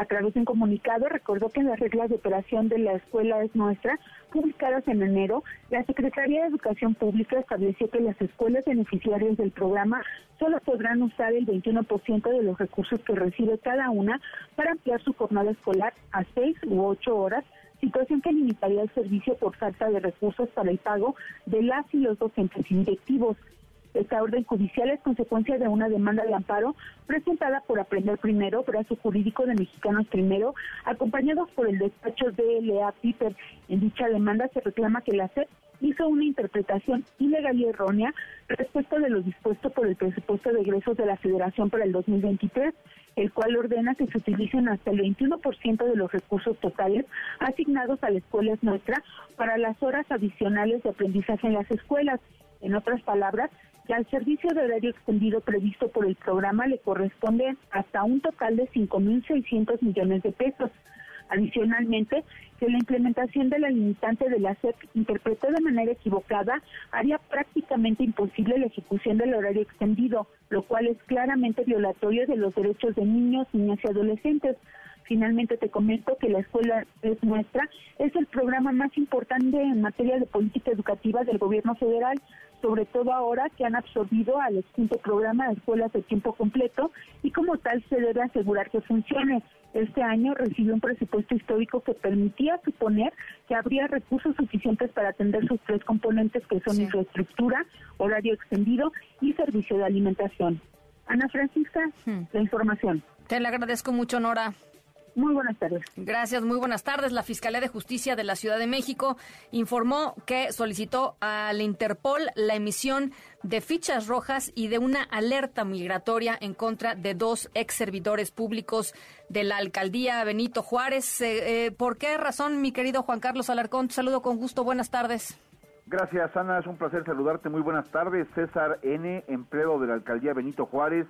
Speaker 3: a través de un comunicado, recordó que en las reglas de operación de la escuela es nuestra, publicadas en enero, la Secretaría de Educación Pública estableció que las escuelas beneficiarias del programa solo podrán usar el 21% de los recursos que recibe cada una para ampliar su jornada escolar a seis u ocho horas situación que limitaría el servicio por falta de recursos para el pago de las y los docentes directivos. Esta orden judicial es consecuencia de una demanda de amparo presentada por Aprender Primero, brazo jurídico de Mexicanos Primero, acompañados por el despacho de Lea Piper. En dicha demanda se reclama que la SEP hizo una interpretación ilegal y errónea respecto de lo dispuesto por el presupuesto de egresos de la Federación para el 2023, el cual ordena que se utilicen hasta el 21% de los recursos totales asignados a la escuela nuestra para las horas adicionales de aprendizaje en las escuelas. En otras palabras, al servicio de horario extendido previsto por el programa le corresponde hasta un total de 5.600 millones de pesos. Adicionalmente, que la implementación de la limitante de la SEP interpretó de manera equivocada haría prácticamente imposible la ejecución del horario extendido, lo cual es claramente violatorio de los derechos de niños, niñas y adolescentes. Finalmente te comento que la escuela es nuestra, es el programa más importante en materia de política educativa del gobierno federal, sobre todo ahora que han absorbido al extinto programa de escuelas de tiempo completo y como tal se debe asegurar que funcione. Este año recibió un presupuesto histórico que permitía suponer que habría recursos suficientes para atender sus tres componentes que son infraestructura, horario extendido y servicio de alimentación. Ana Francisca, hmm. la información.
Speaker 2: Te le agradezco mucho, Nora.
Speaker 3: Muy buenas tardes.
Speaker 2: Gracias, muy buenas tardes. La Fiscalía de Justicia de la Ciudad de México informó que solicitó al Interpol la emisión de fichas rojas y de una alerta migratoria en contra de dos ex servidores públicos de la alcaldía Benito Juárez. Eh, eh, ¿Por qué razón, mi querido Juan Carlos Alarcón? Te saludo con gusto. Buenas tardes.
Speaker 24: Gracias, Ana. Es un placer saludarte. Muy buenas tardes. César N., empleo de la alcaldía Benito Juárez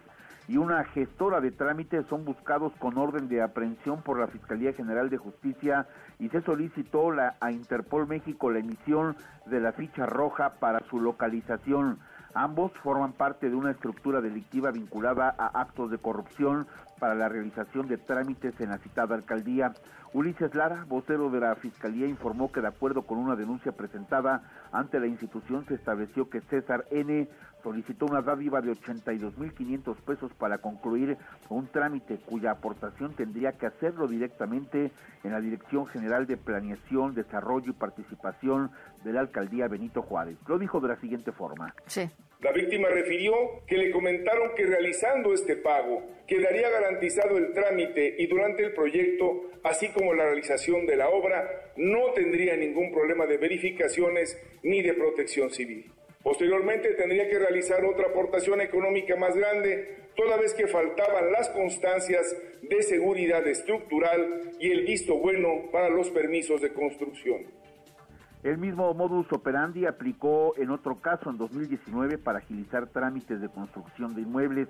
Speaker 24: y una gestora de trámites son buscados con orden de aprehensión por la Fiscalía General de Justicia y se solicitó la, a Interpol México la emisión de la ficha roja para su localización. Ambos forman parte de una estructura delictiva vinculada a actos de corrupción para la realización de trámites en la citada alcaldía. Ulises Lara, vocero de la Fiscalía, informó que de acuerdo con una denuncia presentada ante la institución se estableció que César N solicitó una dádiva de 82.500 pesos para concluir un trámite cuya aportación tendría que hacerlo directamente en la Dirección General de Planeación, Desarrollo y Participación de la Alcaldía Benito Juárez. Lo dijo de la siguiente forma.
Speaker 2: Sí.
Speaker 25: La víctima refirió que le comentaron que realizando este pago quedaría garantizado el trámite y durante el proyecto, así como la realización de la obra, no tendría ningún problema de verificaciones ni de protección civil. Posteriormente tendría que realizar otra aportación económica más grande, toda vez que faltaban las constancias de seguridad estructural y el visto bueno para los permisos de construcción.
Speaker 24: El mismo modus operandi aplicó en otro caso en 2019 para agilizar trámites de construcción de inmuebles.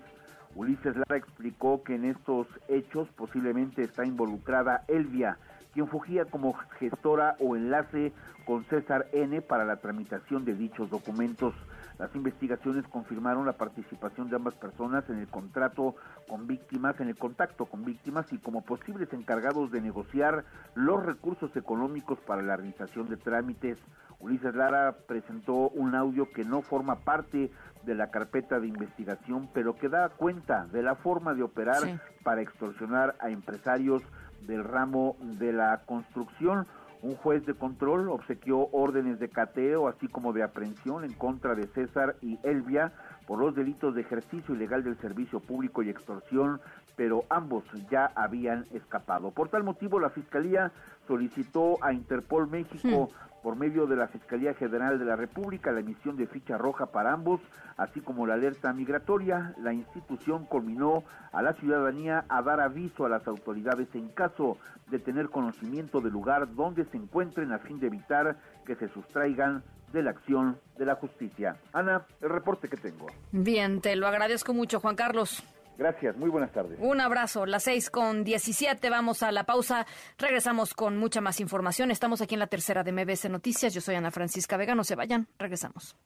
Speaker 24: Ulises Lara explicó que en estos hechos posiblemente está involucrada Elvia, quien fugía como gestora o enlace con César N para la tramitación de dichos documentos. Las investigaciones confirmaron la participación de ambas personas en el contrato con víctimas, en el contacto con víctimas y como posibles encargados de negociar los recursos económicos para la realización de trámites. Ulises Lara presentó un audio que no forma parte de la carpeta de investigación, pero que da cuenta de la forma de operar para extorsionar a empresarios del ramo de la construcción. Un juez de control obsequió órdenes de cateo, así como de aprehensión en contra de César y Elvia por los delitos de ejercicio ilegal del servicio público y extorsión, pero ambos ya habían escapado. Por tal motivo, la Fiscalía solicitó a Interpol México por medio de la Fiscalía General de la República la emisión de ficha roja para ambos, así como la alerta migratoria. La institución culminó a la ciudadanía a dar aviso a las autoridades en caso de tener conocimiento del lugar donde se encuentren a fin de evitar que se sustraigan de la acción de la justicia. Ana, el reporte que tengo.
Speaker 2: Bien, te lo agradezco mucho, Juan Carlos.
Speaker 24: Gracias, muy buenas tardes.
Speaker 2: Un abrazo, las seis con diecisiete, vamos a la pausa, regresamos con mucha más información. Estamos aquí en la tercera de MBS Noticias, yo soy Ana Francisca Vega, no se vayan, regresamos.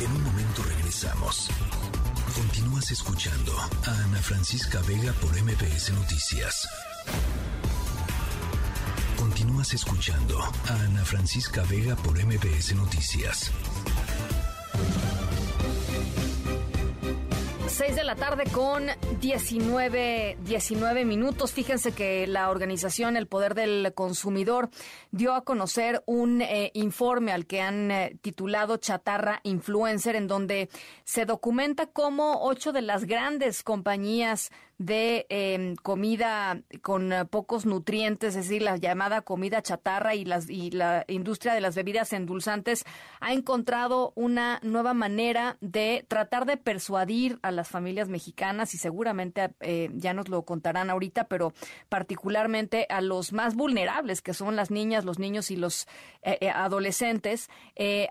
Speaker 15: En un momento regresamos. Continúas escuchando a Ana Francisca Vega por MBS Noticias. Continúas escuchando a Ana Francisca Vega por MBS Noticias.
Speaker 2: 6 de la tarde con 19, 19 minutos. Fíjense que la organización El Poder del Consumidor dio a conocer un eh, informe al que han eh, titulado Chatarra Influencer, en donde se documenta cómo ocho de las grandes compañías de em, comida con eh, pocos nutrientes, es decir, la llamada comida chatarra y, las, y la industria de las bebidas endulzantes ha encontrado una nueva manera de tratar de persuadir a las familias mexicanas y seguramente eh, ya nos lo contarán ahorita, pero particularmente a los más vulnerables, que son las niñas, los niños y los eh, adolescentes,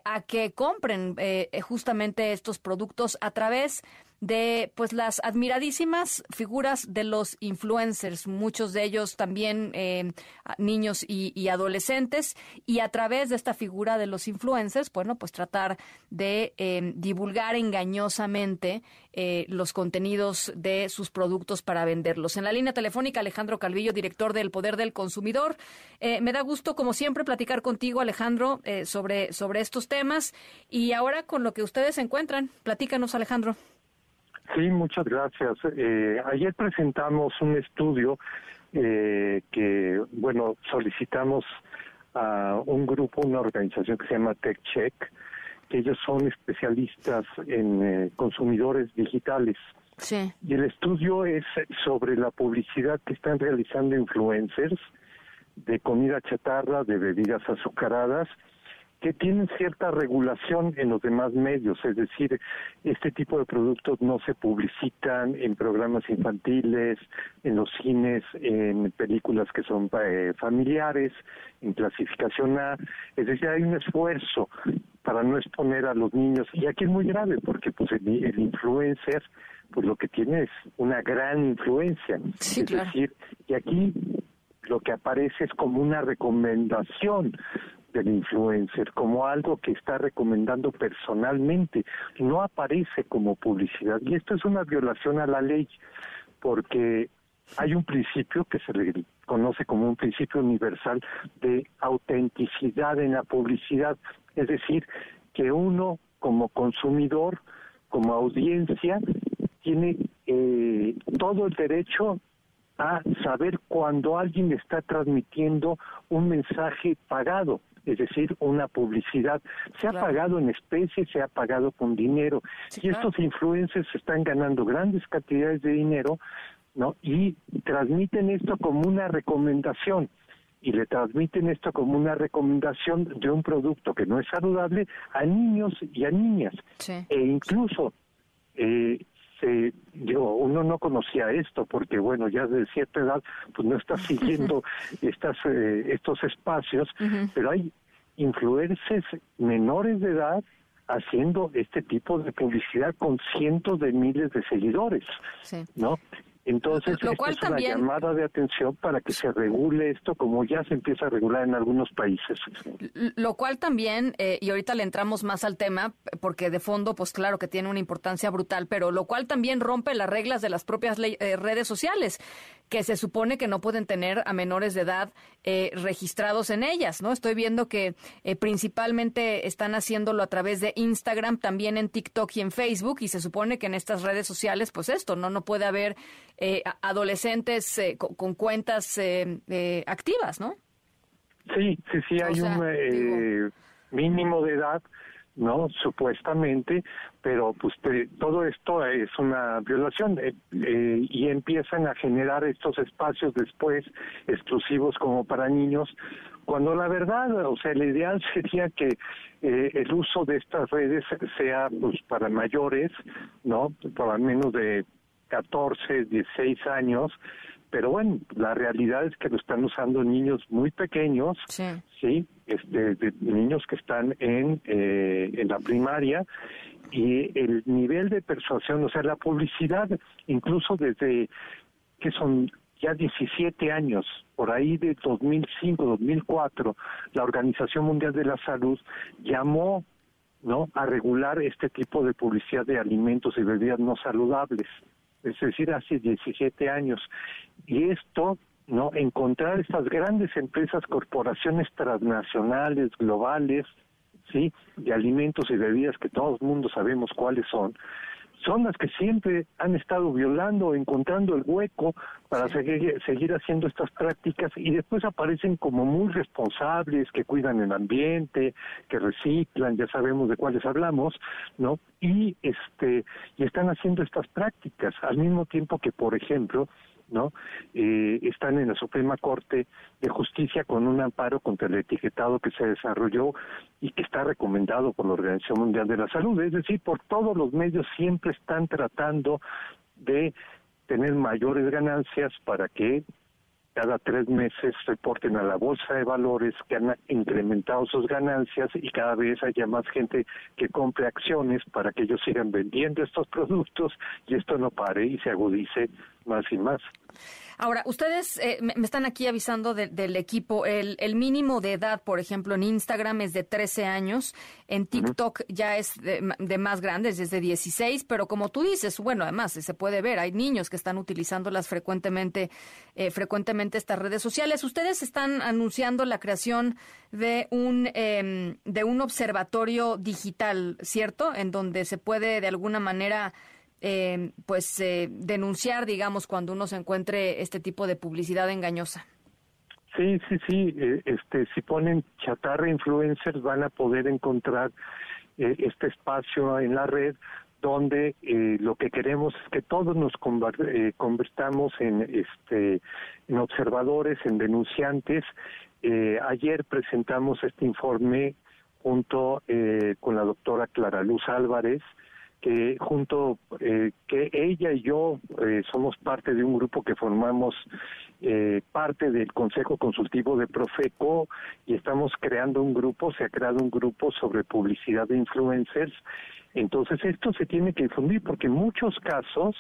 Speaker 2: a que compren justamente estos productos a través de pues las admiradísimas figuras de los influencers, muchos de ellos también eh, niños y, adolescentes, y a través de esta figura de los influencers, bueno, pues tratar de eh, divulgar engañosamente eh, los contenidos de sus productos para venderlos. En la línea telefónica, Alejandro Calvillo, director del Poder del Consumidor. me da gusto, como siempre, platicar contigo, Alejandro, sobre, sobre estos temas. Y ahora con lo que ustedes encuentran, platícanos, Alejandro.
Speaker 26: Sí, muchas gracias. Eh, ayer presentamos un estudio eh, que, bueno, solicitamos a un grupo, una organización que se llama TechCheck, que ellos son especialistas en eh, consumidores digitales.
Speaker 2: Sí.
Speaker 26: Y el estudio es sobre la publicidad que están realizando influencers de comida chatarra, de bebidas azucaradas que tienen cierta regulación en los demás medios, es decir, este tipo de productos no se publicitan en programas infantiles, en los cines, en películas que son eh, familiares, en clasificación A, es decir, hay un esfuerzo para no exponer a los niños. Y aquí es muy grave porque pues el, influencer pues lo que tiene es una gran influencia, es decir, y aquí lo que aparece es como una recomendación del influencer como algo que está recomendando personalmente, no aparece como publicidad. Y esto es una violación a la ley, porque hay un principio que se le conoce como un principio universal de autenticidad en la publicidad, es decir, que uno como consumidor, como audiencia, tiene eh, todo el derecho a saber cuando alguien está transmitiendo un mensaje pagado, es decir, una publicidad. Se ha pagado en especie, se ha pagado con dinero. y estos influencers están ganando grandes cantidades de dinero, ¿no? Y transmiten esto como una recomendación y le transmiten esto como una recomendación de un producto que no es saludable a niños y a niñas. E incluso eh, se, yo, uno no conocía esto porque, bueno, ya de cierta edad, pues no está siguiendo estas, eh, estos espacios, pero hay influencers menores de edad haciendo este tipo de publicidad con cientos de miles de seguidores, ¿no? Entonces,
Speaker 2: Lo cual
Speaker 26: es
Speaker 2: también...
Speaker 26: una llamada de atención para que se regule esto como ya se empieza a regular en algunos países.
Speaker 2: Lo cual también, eh, y ahorita le entramos más al tema, porque de fondo, pues claro que tiene una importancia brutal, pero lo cual también rompe las reglas de las propias eh, redes sociales, que se supone que no pueden tener a menores de edad eh, registrados en ellas, ¿no? Estoy viendo que principalmente están haciéndolo a través de Instagram, también en TikTok y en Facebook, y se supone que en estas redes sociales, pues esto, ¿no? No puede haber eh, adolescentes eh, con, cuentas eh, activas, ¿no?
Speaker 26: Sí, sí, sí, hay un mínimo de edad, ¿no? Supuestamente, pero pues todo esto es una violación y empiezan a generar estos espacios después exclusivos como para niños, cuando la verdad, o sea, el ideal sería que el uso de estas redes sea pues para mayores, ¿no? Por menos de 14, 16 años, pero bueno, la realidad es que lo están usando niños muy pequeños, sí, este, niños que están en, eh, en la primaria y el nivel de persuasión, o sea, la publicidad, incluso desde que son ya 17 años, por ahí de 2005, 2004, la Organización Mundial de la Salud llamó ¿no? a regular este tipo de publicidad de alimentos y bebidas no saludables es decir, hace 17 años. Y esto, ¿no? Encontrar estas grandes empresas, corporaciones transnacionales, globales, ¿sí? De alimentos y bebidas que todo el mundo sabemos cuáles son, son las que siempre han estado violando, encontrando el hueco para seguir, seguir haciendo estas prácticas y después aparecen como muy responsables, que cuidan el ambiente, que reciclan, ya sabemos de cuáles hablamos, ¿no? Y este y están haciendo estas prácticas al mismo tiempo que, por ejemplo, ¿no? Eh, están en la Suprema Corte de Justicia con un amparo contra el etiquetado que se desarrolló y que está recomendado por la Organización Mundial de la Salud. Es decir, por todos los medios siempre están tratando de tener mayores ganancias para que cada tres meses reporten a la bolsa de valores que han incrementado sus ganancias y cada vez haya más gente que compre acciones para que ellos sigan vendiendo estos productos y esto no pare y se agudice más y más.
Speaker 2: Ahora, ustedes eh, me, están aquí avisando del equipo. El, mínimo de edad, por ejemplo, en Instagram es de 13 años. En TikTok ya es de, más grandes, es de 16. Pero como tú dices, bueno, además se puede ver, hay niños que están utilizándolas frecuentemente, eh, frecuentemente estas redes sociales. Ustedes están anunciando la creación de un, em, de un observatorio digital, ¿cierto? En donde se puede de alguna manera eh, pues eh, denunciar, digamos, cuando uno se encuentre este tipo de publicidad engañosa.
Speaker 26: Sí, sí, sí. Eh, este, si ponen chatarra influencers van a poder encontrar eh, este espacio en la red donde lo que queremos es que todos nos convertamos en este en observadores, en denunciantes. ayer presentamos este informe junto con la doctora Clara Luz Álvarez, que junto eh, que ella y yo eh, somos parte de un grupo que formamos eh, parte del Consejo Consultivo de Profeco y estamos creando un grupo, se ha creado un grupo sobre publicidad de influencers. Entonces esto se tiene que difundir porque en muchos casos,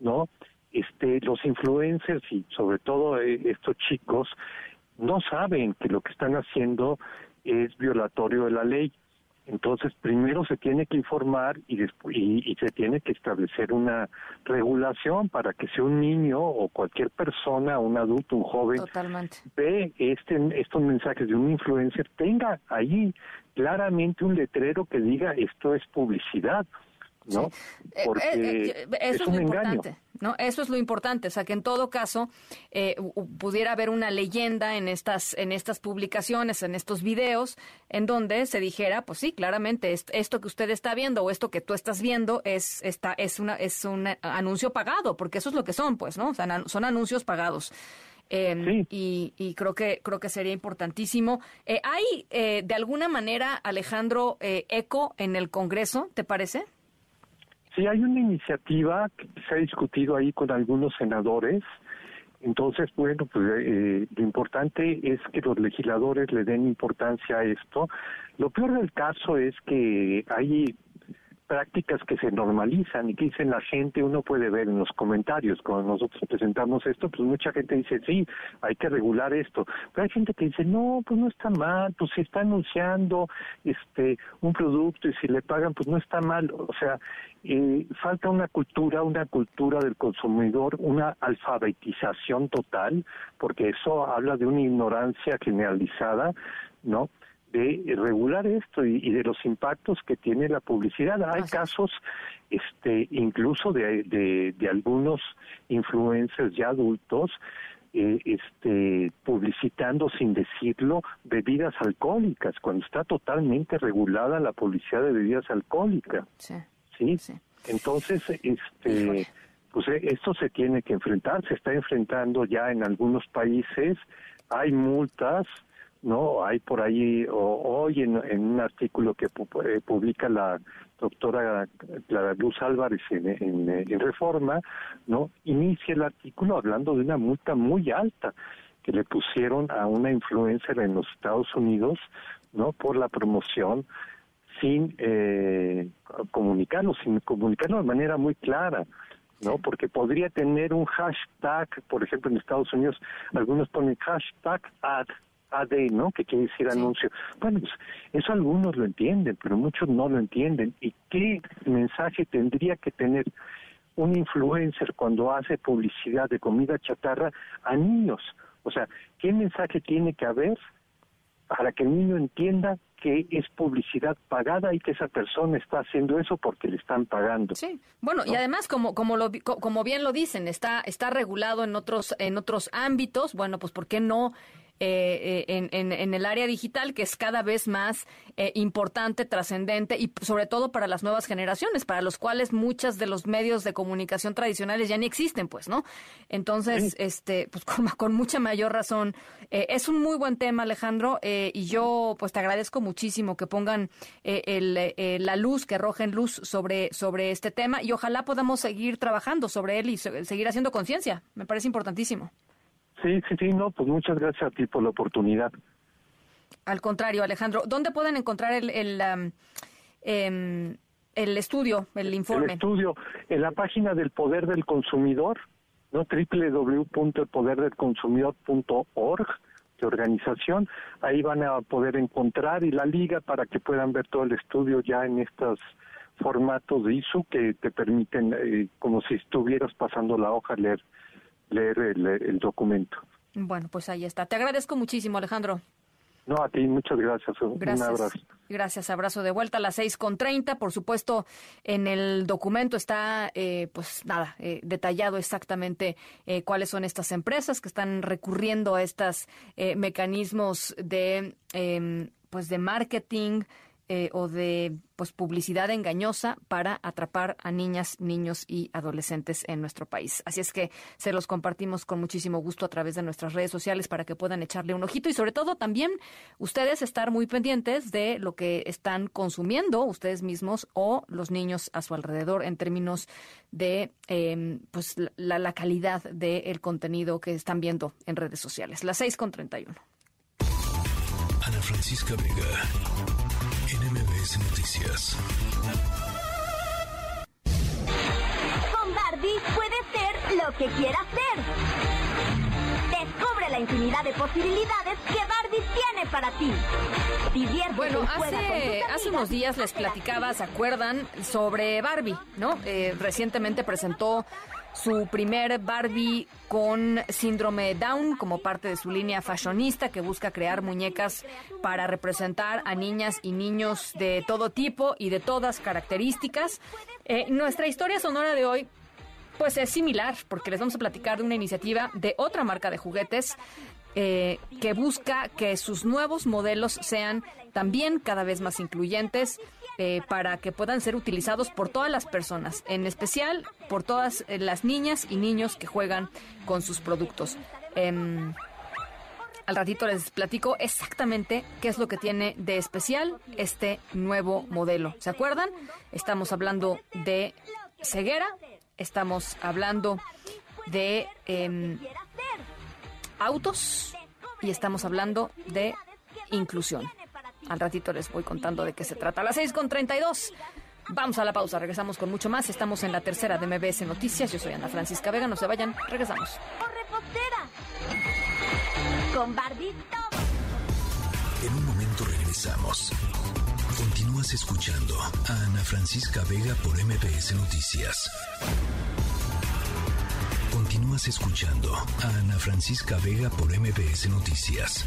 Speaker 26: ¿no? Este, los influencers y sobre todo estos chicos no saben que lo que están haciendo es violatorio de la ley Entonces, primero se tiene que informar y, después, y, se tiene que establecer una regulación para que sea un niño o cualquier persona, un adulto, un joven, ve este, estos mensajes de un influencer, tenga ahí claramente un letrero que diga esto es publicidad. ¿No?
Speaker 2: Eh, Porque eh, eh, eso es, lo importante, ¿no? Eso es lo importante, o sea, que en todo caso pudiera haber una leyenda en estas en estas publicaciones, en estos videos, en donde se dijera, pues sí, claramente esto que usted está viendo o esto que tú estás viendo es esta es una es un anuncio pagado, porque eso es lo que son, pues, ¿no? O sea, son anuncios pagados. Em, y, creo que creo que sería importantísimo. ¿Hay de alguna manera, Alejandro, eco en el Congreso, te parece?
Speaker 26: Sí, hay una iniciativa que se ha discutido ahí con algunos senadores. Entonces, bueno, pues eh, lo importante es que los legisladores le den importancia a esto. Lo peor del caso es que hay prácticas que se normalizan y que dicen la gente, uno puede ver en los comentarios, cuando nosotros presentamos esto, pues mucha gente dice, sí, hay que regular esto, pero hay gente que dice, no, pues no está mal, pues se está anunciando este un producto y si le pagan, pues no está mal, o sea, eh, falta una cultura, una cultura del consumidor, una alfabetización total, porque eso habla de una ignorancia generalizada, ¿no? De regular esto y, de los impactos que tiene la publicidad. Hay casos, este, incluso de, de, algunos influencers ya adultos, eh, este, publicitando sin decirlo bebidas alcohólicas, cuando está totalmente regulada la publicidad de bebidas alcohólicas. Sí. ¿sí? Entonces, este, pues eh, esto se tiene que enfrentar, se está enfrentando ya en algunos países, hay multas, ¿no? Hay por ahí, hoy en, un artículo que eh, publica la doctora Clara Luz Álvarez en, en, Reforma, ¿no? Inicia el artículo hablando de una multa muy alta que le pusieron a una influencer en los Estados Unidos, ¿no? Por la promoción sin eh, comunicarlo, sin comunicarlo de manera muy clara, ¿no? Porque podría tener un hashtag, por ejemplo, en Estados Unidos, algunos ponen hashtag ad, AD, ¿no? Que quiere decir anuncio. Bueno, pues eso algunos lo entienden, pero muchos no lo entienden. ¿Y qué mensaje tendría que tener un influencer cuando hace publicidad de comida chatarra a niños? O sea, ¿qué mensaje tiene que haber para que el niño entienda que es publicidad pagada y que esa persona está haciendo eso porque le están pagando.
Speaker 2: Sí, bueno, y además como como lo, como bien lo dicen, está está regulado en otros en otros ámbitos, bueno, pues por qué no eh, eh, en, en, el área digital, que es cada vez más eh, importante, trascendente y sobre todo para las nuevas generaciones, para los cuales muchas de los medios de comunicación tradicionales ya ni existen, pues, ¿no? Entonces, este, pues con, con, mucha mayor razón, es un muy buen tema, Alejandro, y yo, pues, te agradezco muchísimo que pongan el, la luz, que arrojen luz sobre, sobre este tema y ojalá podamos seguir trabajando sobre él y seguir haciendo conciencia. Me parece importantísimo.
Speaker 26: Sí, sí, sí, no, pues muchas gracias a ti por la oportunidad.
Speaker 2: Al contrario, Alejandro, ¿dónde pueden encontrar el, el, em, el estudio, el informe?
Speaker 26: El estudio, en la página del Poder del Consumidor, ¿no? www.elpoderdelconsumidor.org de organización, ahí van a poder encontrar y la liga para que puedan ver todo el estudio ya en estos formatos de ISO que te permiten, eh, como si estuvieras pasando la hoja, leer leer el, documento.
Speaker 2: Bueno, pues ahí está. Te agradezco muchísimo, Alejandro.
Speaker 26: No, a ti, muchas gracias. gracias. Un abrazo.
Speaker 2: Gracias, abrazo de vuelta a las seis con treinta. Por supuesto, en el documento está, eh, pues nada, eh, detallado exactamente eh, cuáles son estas empresas que están recurriendo a estos mecanismos de, em, pues de marketing, eh, o de pues publicidad engañosa para atrapar a niñas, niños y adolescentes en nuestro país. Así es que se los compartimos con muchísimo gusto a través de nuestras redes sociales para que puedan echarle un ojito y sobre todo también ustedes estar muy pendientes de lo que están consumiendo ustedes mismos o los niños a su alrededor en términos de em, pues la, calidad del contenido que están viendo en redes sociales. Las 6 con 31.
Speaker 15: Ana Francisca Vega NMBS Noticias.
Speaker 23: Con Barbie puede ser lo que quiera ser. Descubre la infinidad de posibilidades que Barbie tiene para ti. Diviértete
Speaker 2: Bueno, hace, hace unos días les platicaba, ¿se acuerdan? Sobre Barbie, ¿no? Eh, recientemente presentó su primer Barbie con síndrome Down como parte de su línea fashionista que busca crear muñecas para representar a niñas y niños de todo tipo y de todas características. Eh, nuestra historia sonora de hoy pues es similar porque les vamos a platicar de una iniciativa de otra marca de juguetes eh, que busca que sus nuevos modelos sean también cada vez más incluyentes eh, para que puedan ser utilizados por todas las personas, en especial por todas eh, las niñas y niños que juegan con sus productos. Em, al ratito les platico exactamente qué es lo que tiene de especial este nuevo modelo. ¿Se acuerdan? Estamos hablando de ceguera, estamos hablando de em, autos y estamos hablando de inclusión. Al ratito les voy contando de qué se trata. A las 6 con 32. Vamos a la pausa, regresamos con mucho más. Estamos en la tercera de MBS Noticias. Yo soy Ana Francisca Vega, no se vayan, regresamos.
Speaker 23: ¡O repostera! Con Barbie
Speaker 15: En un momento regresamos. Continúas escuchando a Ana Francisca Vega por MBS Noticias. Continúas escuchando a Ana Francisca Vega por MBS Noticias.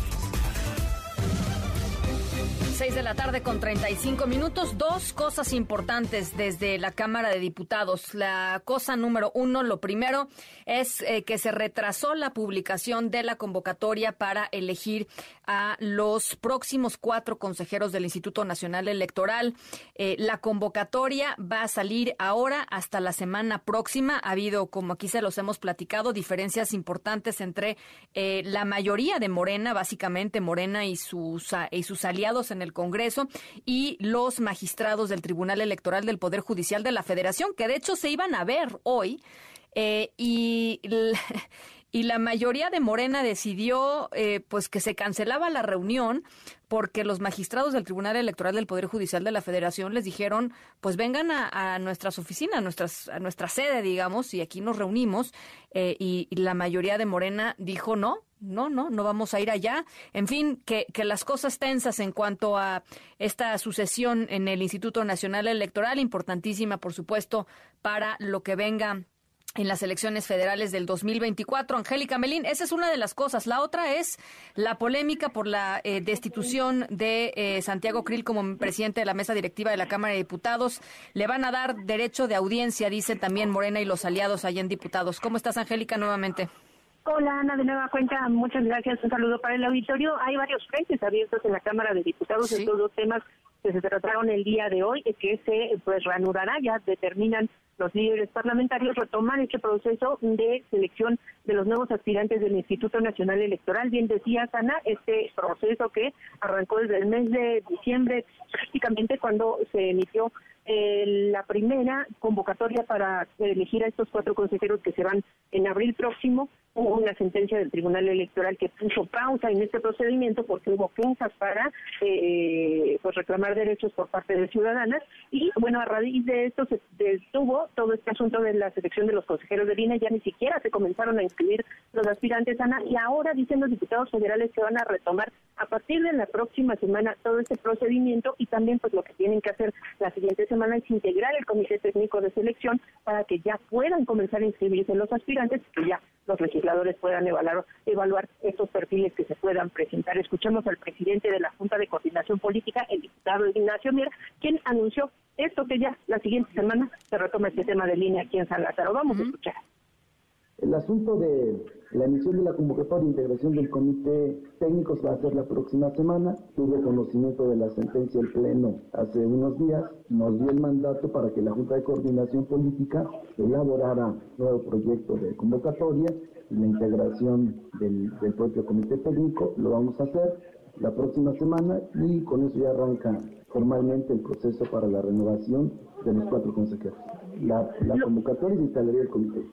Speaker 2: 6 de la tarde con 35 minutos. Dos cosas importantes desde la Cámara de Diputados. La cosa número uno, lo primero, es eh, que se retrasó la publicación de la convocatoria para elegir a los próximos cuatro consejeros del Instituto Nacional Electoral. Eh, la convocatoria va a salir ahora hasta la semana próxima. Ha habido, como aquí se los hemos platicado, diferencias importantes entre eh, la mayoría de Morena, básicamente Morena y sus, y sus aliados en el Congreso y los magistrados del Tribunal Electoral del Poder Judicial de la Federación, que de hecho se iban a ver hoy. Eh, y, y la mayoría de Morena decidió eh, pues que se cancelaba la reunión porque los magistrados del Tribunal Electoral del Poder Judicial de la Federación les dijeron pues vengan a, nuestras oficinas, a, nuestras, a nuestra sede, digamos, y aquí nos reunimos eh, y, y la mayoría de Morena dijo no, no, no, no vamos a ir allá. En fin, que, que las cosas tensas en cuanto a esta sucesión en el Instituto Nacional Electoral, importantísima, por supuesto, para lo que venga en las elecciones federales del 2024. Angélica Melín, esa es una de las cosas. La otra es la polémica por la eh, destitución de eh, Santiago Krill como presidente de la mesa directiva de la Cámara de Diputados. Le van a dar derecho de audiencia, dicen también Morena y los aliados allá en diputados. ¿Cómo estás, Angélica, nuevamente?
Speaker 22: Hola Ana, de nueva cuenta, muchas gracias. Un saludo para el auditorio. Hay varios frentes abiertos en la Cámara de Diputados
Speaker 2: Sí.
Speaker 22: estos dos temas que se trataron el día de hoy, y que se pues reanudará, ya determinan los líderes parlamentarios retomar este proceso de selección de los nuevos aspirantes del Instituto Nacional Electoral. Bien decía Ana, este proceso que arrancó desde el mes de diciembre, prácticamente cuando se emitió eh, la primera convocatoria para elegir a estos cuatro consejeros que se van en abril próximo. Hubo una sentencia del Tribunal Electoral que puso pausa en este procedimiento porque hubo quejas para eh, pues reclamar derechos por parte de ciudadanas y bueno, a raíz de esto se detuvo todo este asunto de la selección de los consejeros del INE, ya ni siquiera se comenzaron a inscribir los aspirantes, Ana, y ahora dicen los diputados federales que van a retomar a partir de la próxima semana todo este procedimiento y también pues lo que tienen que hacer la siguiente semana es integrar el comité técnico de selección para que ya puedan comenzar a inscribirse los aspirantes que ya los legisladores puedan evaluar, evaluar estos perfiles que se puedan presentar. Escuchamos al presidente de la Junta de Coordinación Política, el diputado Ignacio Mier, quien anunció esto que ya la siguiente semana se retoma este tema de línea aquí en San Lázaro. Vamos a escuchar.
Speaker 27: El asunto de la emisión de la convocatoria de integración del comité técnico se va a hacer la próxima semana. Tuve conocimiento de la sentencia del Pleno hace unos días. Nos dio el mandato para que la Junta de Coordinación Política elaborara nuevo proyecto de convocatoria y la integración del, propio comité técnico. Lo vamos a hacer la próxima semana y con eso ya arranca formalmente el proceso para la renovación de los cuatro consejeros. La, convocatoria se instalaría el comité.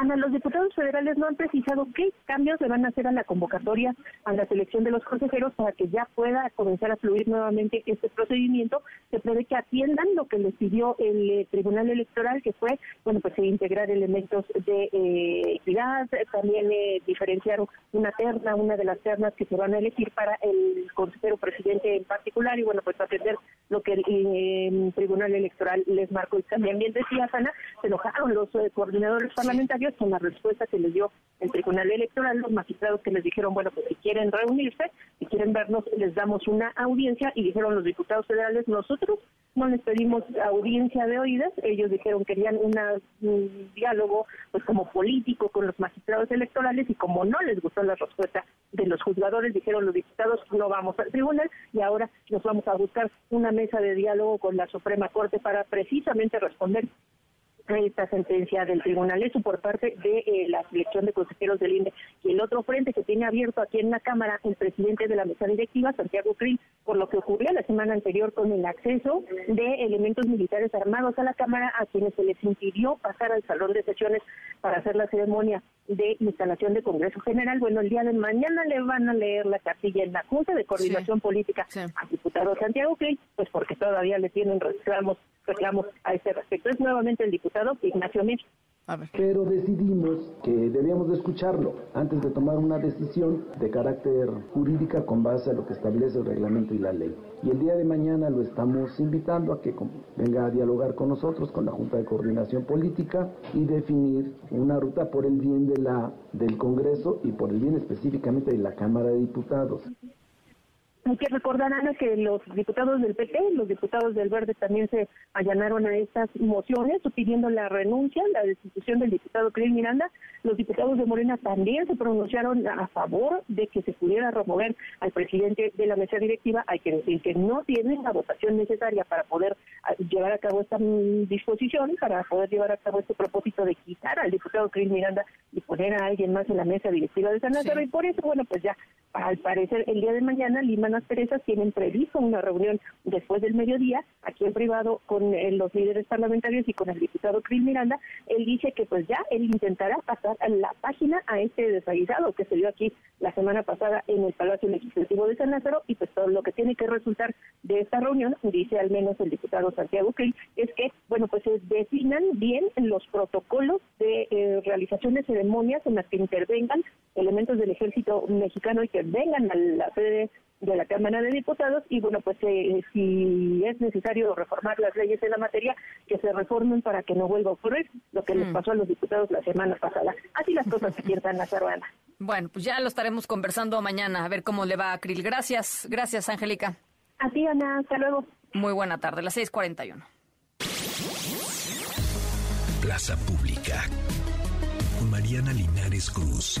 Speaker 22: Ana, los diputados federales no han precisado qué cambios le van a hacer a la convocatoria a la selección de los consejeros para que ya pueda comenzar a fluir nuevamente este procedimiento. Se prevé que atiendan lo que les pidió el eh, Tribunal Electoral, que fue, bueno, pues integrar elementos de eh, equidad, también eh, diferenciar una terna, una de las ternas que se van a elegir para el consejero presidente en particular, y bueno, pues atender lo que el Tribunal Electoral les marcó. Y también bien decía Ana, se enojaron los coordinadores parlamentarios con la respuesta que les dio el Tribunal Electoral, los magistrados que les dijeron, bueno, pues si quieren reunirse, si quieren vernos, les damos una audiencia y dijeron los diputados federales, nosotros no les pedimos audiencia de oídas, ellos dijeron que querían una, un diálogo pues como político con los magistrados electorales y como no les gustó la respuesta de los juzgadores, dijeron los diputados no vamos al tribunal y ahora nos vamos a buscar una mesa de diálogo con la Suprema Corte para precisamente responder esta sentencia del tribunal. Eso por parte de eh, la selección de consejeros del INE. Y el otro frente que tiene abierto aquí en la Cámara el presidente de la mesa directiva, Santiago Krill, por lo que ocurrió la semana anterior con el acceso de elementos militares armados a la Cámara a quienes se les impidió pasar al salón de sesiones para hacer la ceremonia de instalación de Congreso General. Bueno, el día de mañana le van a leer la cartilla en la Junta de Coordinación Política al diputado Santiago Krill, pues porque todavía le tienen reclamos, reclamos a ese respecto. Es nuevamente el diputado Ignacio Mir.
Speaker 27: Pero decidimos que debíamos de escucharlo antes de tomar una decisión de carácter jurídica con base a lo que establece el reglamento y la ley. Y el día de mañana lo estamos invitando a que venga a dialogar con nosotros, con la Junta de Coordinación Política y definir una ruta por el bien de la, del Congreso y por el bien específicamente de la Cámara de Diputados.
Speaker 22: Hay que recordar, Ana, que los diputados del PP, los diputados del Verde también se allanaron a estas mociones pidiendo la renuncia, la destitución del diputado Cris Miranda. Los diputados de Morena también se pronunciaron a favor de que se pudiera remover al presidente de la mesa directiva. Hay que decir que no tienen la votación necesaria para poder ah, llevar a cabo esta mm, disposición, para poder llevar a cabo este propósito de quitar al diputado Cris Miranda y poner a alguien más en la mesa directiva de San Lázaro. Y por eso, bueno, pues ya al parecer el día de mañana Lima Las tienen previsto una reunión después del mediodía aquí en privado con eh, los líderes parlamentarios y con el diputado Cris Miranda. Él dice que pues ya él intentará pasar la página a este desaguisado que se dio aquí la semana pasada en el Palacio Legislativo de San Lázaro y pues todo lo que tiene que resultar de esta reunión, dice al menos el diputado Santiago Cris, es que bueno pues se definan bien los protocolos de eh, realización de ceremonias en las que intervengan elementos del ejército mexicano y que vengan a la sede de la Cámara de Diputados y bueno, pues eh, si es necesario reformar las leyes en la materia, que se reformen para que no vuelva a ocurrir lo que les mm. pasó a los diputados la semana pasada. Así las cosas se pierdan la Ana.
Speaker 2: Bueno, pues ya lo estaremos conversando mañana, a ver cómo le va a Krill. Gracias, gracias, Angélica.
Speaker 22: A ti, Ana, hasta luego.
Speaker 2: Muy buena tarde, las 6:41.
Speaker 28: Plaza Pública con Mariana Linares Cruz.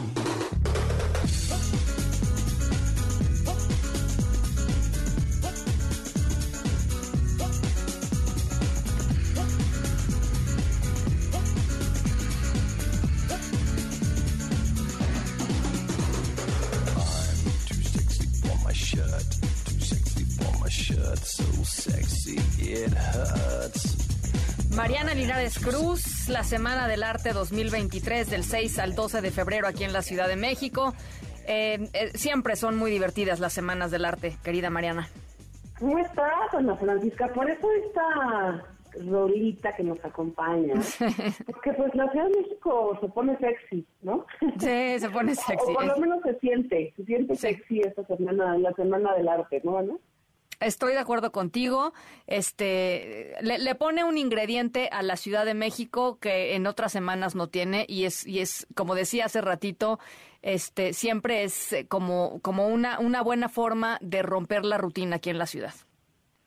Speaker 2: Mariana Linares Cruz, la Semana del Arte 2023 del 6 al 12 de febrero aquí en la Ciudad de México. Eh, eh, siempre son muy divertidas las Semanas del Arte, querida Mariana.
Speaker 29: ¿Cómo estás, Ana Francisca? Por eso esta rolita que nos acompaña. Porque pues la Ciudad de México se pone sexy, ¿no?
Speaker 2: Sí, se pone sexy.
Speaker 29: o, por lo menos se siente, se siente sexy esta semana, la Semana del Arte, ¿no, Ana?
Speaker 2: Estoy de acuerdo contigo. Este le, pone un ingrediente a la Ciudad de México que en otras semanas no tiene y es y es como decía hace ratito, este siempre es eh, como como una una buena forma de romper la rutina aquí en la ciudad.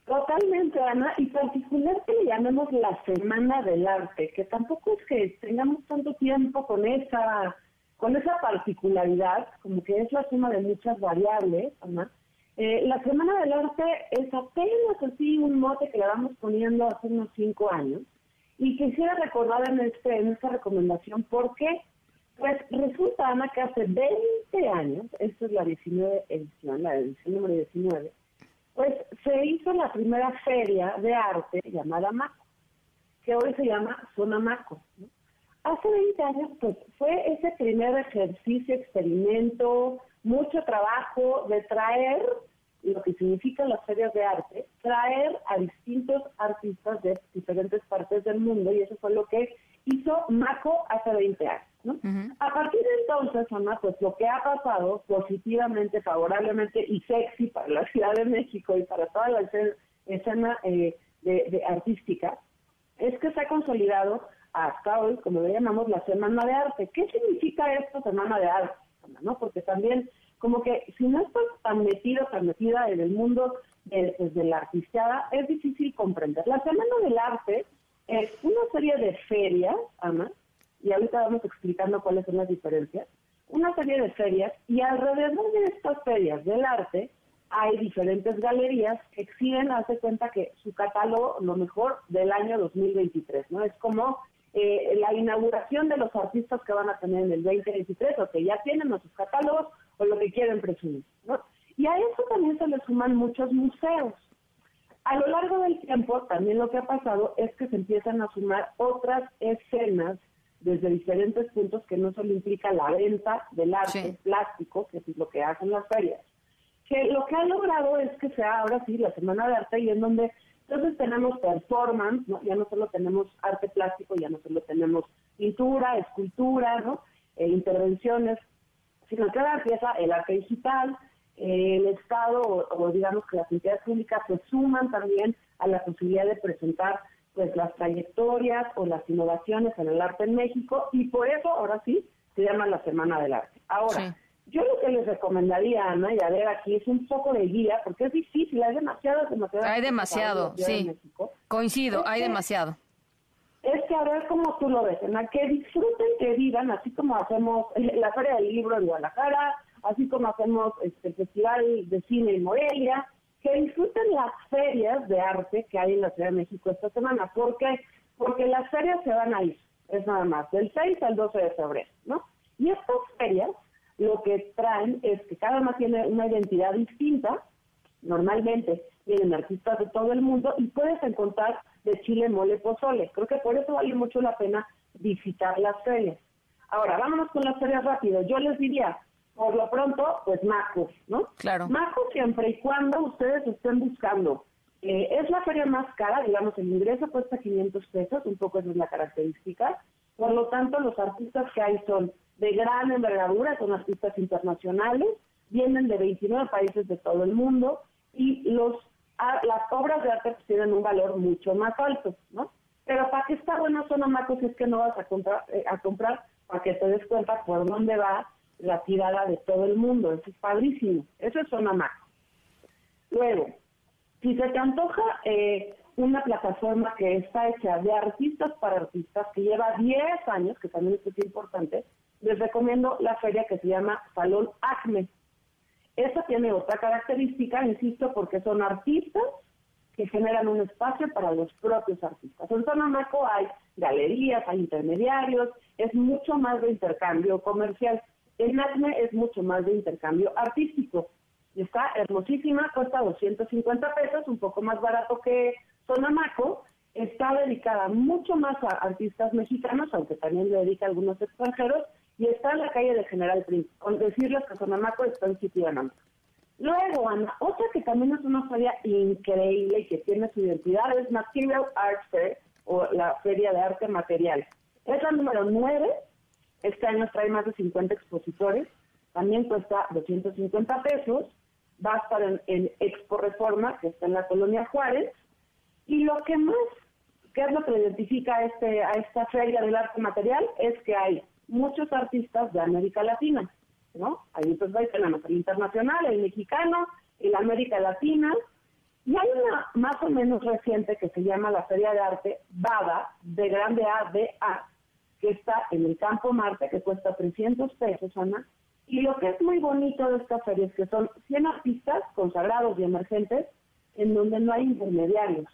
Speaker 29: Totalmente, Ana, y particular que le llamemos la Semana del Arte, que tampoco es que tengamos tanto tiempo con esa con esa particularidad, como que es la suma de muchas variables, Ana eh, la Semana del Arte es apenas así un mote que le vamos poniendo hace unos cinco años y quisiera recordar en, este, esta recomendación porque pues resulta, Ana, que hace 20 años, esta es la 19 edición, la edición número 19, pues se hizo la primera feria de arte llamada Maco, que hoy se llama Zona Maco. Hace 20 años, pues fue ese primer ejercicio, experimento, mucho trabajo de traer lo que significan las ferias de arte, traer a distintos artistas de diferentes partes del mundo, y eso fue lo que hizo Maco hace 20 años. ¿no? A partir de entonces, Ana, pues lo que ha pasado positivamente, favorablemente y sexy para la Ciudad de México y para toda la escena, eh, de, artística, es que se ha consolidado hasta hoy, como le llamamos, la Semana de Arte. ¿Qué significa esto, Semana de Arte? ¿No? Porque también, como que si no estás tan metido, tan metida en el mundo pues, de la artisteada, es difícil comprender. La Semana del Arte es una serie de ferias, Ana, y ahorita vamos explicando cuáles son las diferencias, una serie de ferias y alrededor de estas ferias del arte hay diferentes galerías que exhiben, hace cuenta que su catálogo, lo mejor, del año 2023, ¿no? Es como eh, la inauguración de los artistas que van a tener en el 2023 o que ya tienen sus catálogos o lo que quieren presumir, ¿no? Y a eso también se le suman muchos museos. A lo largo del tiempo, también lo que ha pasado es que se empiezan a sumar otras escenas desde diferentes puntos que no solo implica la venta del arte plástico, que es lo que hacen las ferias, que lo que ha logrado es que sea ahora sí la Semana de Arte y en donde entonces tenemos performance, ¿no? ya no solo tenemos arte plástico, ya no solo tenemos pintura, escultura, ¿no? E intervenciones, sino que ahora empieza el arte digital, el Estado o, digamos que las entidades públicas se suman también a la posibilidad de presentar pues las trayectorias o las innovaciones en el arte en México y por eso ahora sí se llama la Semana del Arte. Ahora, yo lo que les recomendaría, Ana, y a ver aquí, es un poco de guía, porque es difícil, hay demasiado, demasiado.
Speaker 2: Hay demasiado, sí. Coincido, hay demasiado.
Speaker 29: Es que a ver cómo tú lo ves, Ana, que disfruten, que vivan, así como hacemos la Feria del Libro en Guadalajara, así como hacemos este, el Festival de Cine en Morelia, que disfruten las ferias de arte que hay en la Ciudad de México esta semana. ¿Por qué? Porque las ferias se van a ir, es nada más, del 6 al 12 de febrero, ¿no? Y estas ferias lo que traen es que cada una tiene una identidad distinta, normalmente vienen artistas de todo el mundo y puedes encontrar de Chile mole pozole. Creo que por eso vale mucho la pena visitar las ferias. Ahora, vámonos con las ferias rápido. Yo les diría, por lo pronto, pues Maco, ¿no?
Speaker 2: Claro.
Speaker 29: Maco siempre y cuando ustedes estén buscando. Eh, es la feria más cara, digamos, el ingreso cuesta 500 pesos, un poco esa es la característica. Por lo tanto, los artistas que hay son de gran envergadura, son artistas internacionales, vienen de 29 países de todo el mundo y los las obras de arte pues, tienen un valor mucho más alto, ¿no? Pero ¿para qué está bueno Zona Maco si es que no vas a comprar, eh, a comprar para que te des cuenta por dónde va la tirada de todo el mundo. Eso es padrísimo. Eso es zona macro. Luego, si se te antoja eh, una plataforma que está hecha de artistas para artistas, que lleva 10 años, que también es importante, les recomiendo la feria que se llama Salón Acme. Esta tiene otra característica, insisto, porque son artistas que generan un espacio para los propios artistas. En Zona Maco hay galerías, hay intermediarios, es mucho más de intercambio comercial. El NACME es mucho más de intercambio artístico. Está hermosísima, cuesta 250 pesos, un poco más barato que Sonamaco. Está dedicada mucho más a artistas mexicanos, aunque también le dedica a algunos extranjeros, y está en la calle de General Prince. Con decirles que Sonamaco está en sitio Luego, Ana, otra que también es una feria increíble y que tiene su identidad es Material Art Fair, o la Feria de Arte Material. Es la número 9 este año trae más de 50 expositores, también cuesta 250 pesos, va a estar en, Expo Reforma, que está en la Colonia Juárez, y lo que más, ¿qué es lo que identifica este, a esta feria del arte material? Es que hay muchos artistas de América Latina, ¿no? Ahí pues tenemos el internacional, el mexicano, el América Latina, y hay una más o menos reciente que se llama la Feria de Arte BADA, de grande A, de A, que está en el Campo Marte, que cuesta 300 pesos, Ana. Y lo que es muy bonito de esta feria es que son 100 artistas consagrados y emergentes en donde no hay intermediarios.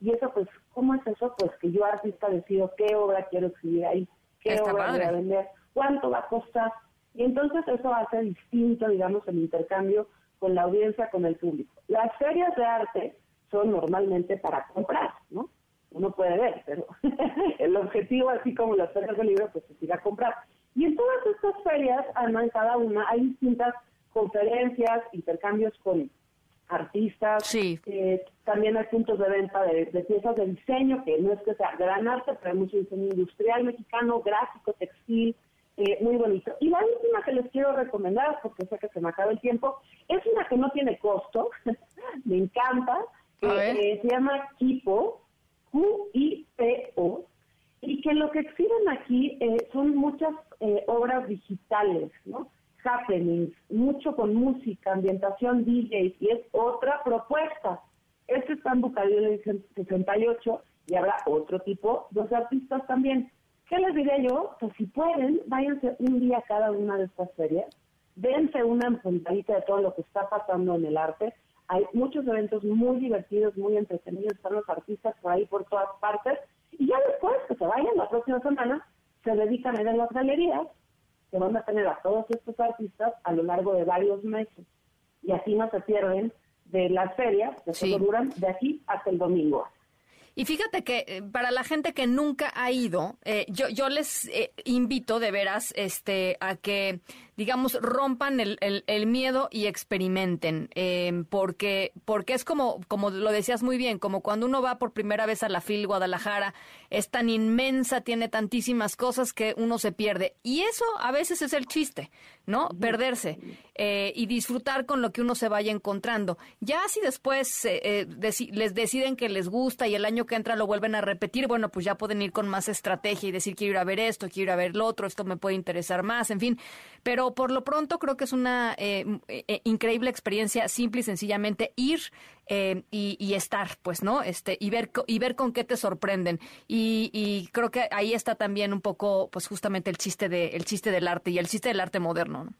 Speaker 29: Y eso, pues, ¿cómo es eso? Pues que yo artista decido qué obra quiero exhibir ahí, qué obra voy a vender, cuánto va a costar. Y entonces eso hace distinto, digamos, el intercambio con la audiencia, con el público. Las ferias de arte son normalmente para comprar, ¿no? Uno puede ver, pero el objetivo, así como las ferias de libro, pues es ir a comprar. Y en todas estas ferias, además en cada una, hay distintas conferencias, intercambios con artistas, eh, también hay puntos de venta de, piezas de diseño, que no es que sea gran arte, pero hay mucho diseño industrial mexicano, gráfico, textil, eh, muy bonito. Y la última que les quiero recomendar, porque sé que se me acaba el tiempo, es una que no tiene costo, me encanta, eh, se llama Kipo, Q-I-P-O, y que lo que exhiben aquí son muchas obras digitales, ¿no? Happenings, mucho con música, ambientación DJs, y es otra propuesta. Este está en Bucareli 68 y habrá otro tipo, dos artistas también. ¿Qué les diré yo? Pues si pueden, váyanse un día cada una de estas ferias, dense una empuntadita de todo lo que está pasando en el arte. Hay muchos eventos muy divertidos, muy entretenidos, están los artistas por ahí por todas partes. Y ya después que se vayan la próxima semana, se dedican a ir a las galerías que van a tener a todos estos artistas a lo largo de varios meses. Y así no se pierden de las ferias que se duran de aquí hasta el domingo.
Speaker 2: Y fíjate que eh, para la gente que nunca ha ido, eh, yo, yo les eh, invito de veras este, a que digamos, rompan el, el, miedo y experimenten, eh, porque, porque es como, como lo decías muy bien, como cuando uno va por primera vez a la FIL Guadalajara, es tan inmensa, tiene tantísimas cosas que uno se pierde. Y eso a veces es el chiste, ¿no? Perderse eh, y disfrutar con lo que uno se vaya encontrando. Ya si después eh, les deciden que les gusta y el año que entra lo vuelven a repetir, bueno, pues ya pueden ir con más estrategia y decir, quiero ir a ver esto, quiero ir a ver lo otro, esto me puede interesar más, en fin. Pero por lo pronto creo que es una eh, eh, increíble experiencia, simple y sencillamente ir eh, y, estar, pues, ¿no? Este, y ver, y ver con qué te sorprenden. Y, creo que ahí está también un poco, pues, justamente el chiste, de, el chiste del arte y el chiste del arte moderno, ¿no?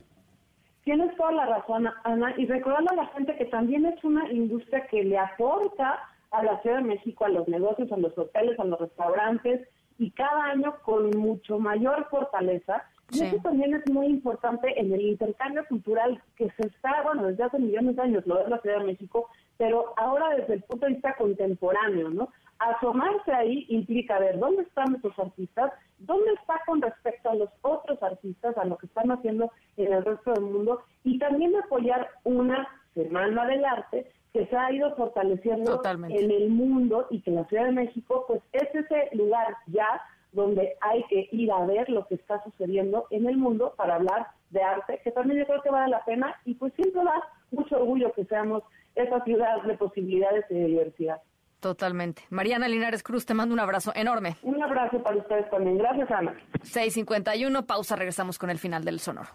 Speaker 29: Tienes toda la razón, Ana, y recordando a la gente que también es una industria que le aporta a la Ciudad de México, a los negocios, a los hoteles, a los restaurantes, y cada año con mucho mayor fortaleza, y eso también es muy importante en el intercambio cultural que se está, bueno, desde hace millones de años, lo es la Ciudad de México, pero ahora desde el punto de vista contemporáneo, ¿no? Asomarse ahí implica ver dónde están esos artistas, dónde está con respecto a los otros artistas, a lo que están haciendo en el resto del mundo, y también apoyar una Semana del Arte que se ha ido fortaleciendo en el mundo y que la Ciudad de México, pues es ese lugar ya donde hay que ir a ver lo que está sucediendo en el mundo para hablar de arte, que también yo creo que vale la pena y pues siempre da mucho orgullo que seamos esa ciudad de posibilidades y de diversidad.
Speaker 2: Totalmente. Mariana Linares Cruz, te mando un abrazo enorme.
Speaker 29: Un abrazo para ustedes también. Gracias, Ana.
Speaker 2: 6.51, pausa, regresamos con el final del sonoro.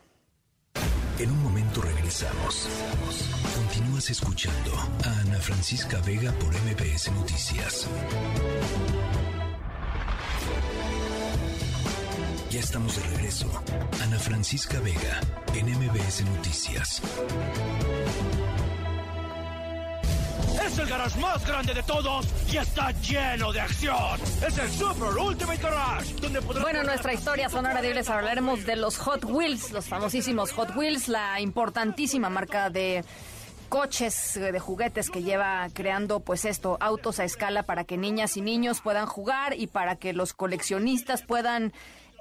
Speaker 15: En un momento regresamos. Continúas escuchando a Ana Francisca Vega por MBS Noticias. Ya estamos de regreso. Ana Francisca Vega, en MBS Noticias.
Speaker 30: Es el garage más grande de todos y está lleno de acción. Es el Super Ultimate Garage, donde
Speaker 2: Bueno, nuestra historia sonora de hoy les hablaremos de los Hot Wheels, los famosísimos Hot Wheels, la importantísima marca de coches de juguetes que lleva creando pues esto, autos a escala para que niñas y niños puedan jugar y para que los coleccionistas puedan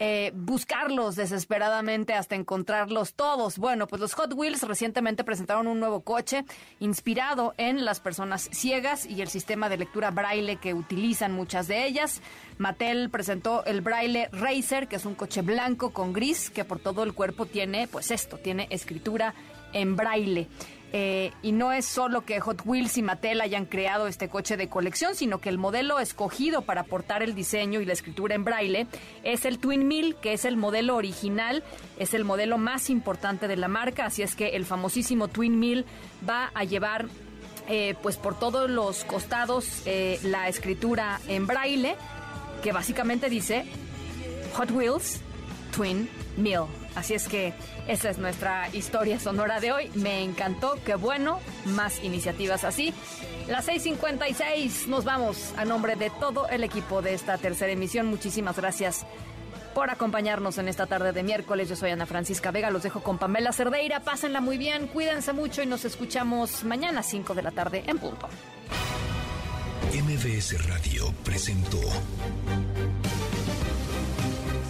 Speaker 2: eh, buscarlos desesperadamente hasta encontrarlos todos. Bueno, pues los Hot Wheels recientemente presentaron un nuevo coche inspirado en las personas ciegas y el sistema de lectura braille que utilizan muchas de ellas. Mattel presentó el Braille Racer, que es un coche blanco con gris que por todo el cuerpo tiene, pues esto, tiene escritura en braille. Eh, y no es solo que Hot Wheels y Mattel hayan creado este coche de colección, sino que el modelo escogido para aportar el diseño y la escritura en braille es el Twin Mill, que es el modelo original, es el modelo más importante de la marca, así es que el famosísimo Twin Mill va a llevar eh, pues por todos los costados eh, la escritura en braille, que básicamente dice Hot Wheels Twin Mill. Así es que esa es nuestra historia sonora de hoy. Me encantó, qué bueno, más iniciativas así. Las 6.56 nos vamos a nombre de todo el equipo de esta tercera emisión. Muchísimas gracias por acompañarnos en esta tarde de miércoles. Yo soy Ana Francisca Vega, los dejo con Pamela Cerdeira. Pásenla muy bien, cuídense mucho y nos escuchamos mañana a 5 de la tarde en punto.
Speaker 15: MBS Radio presentó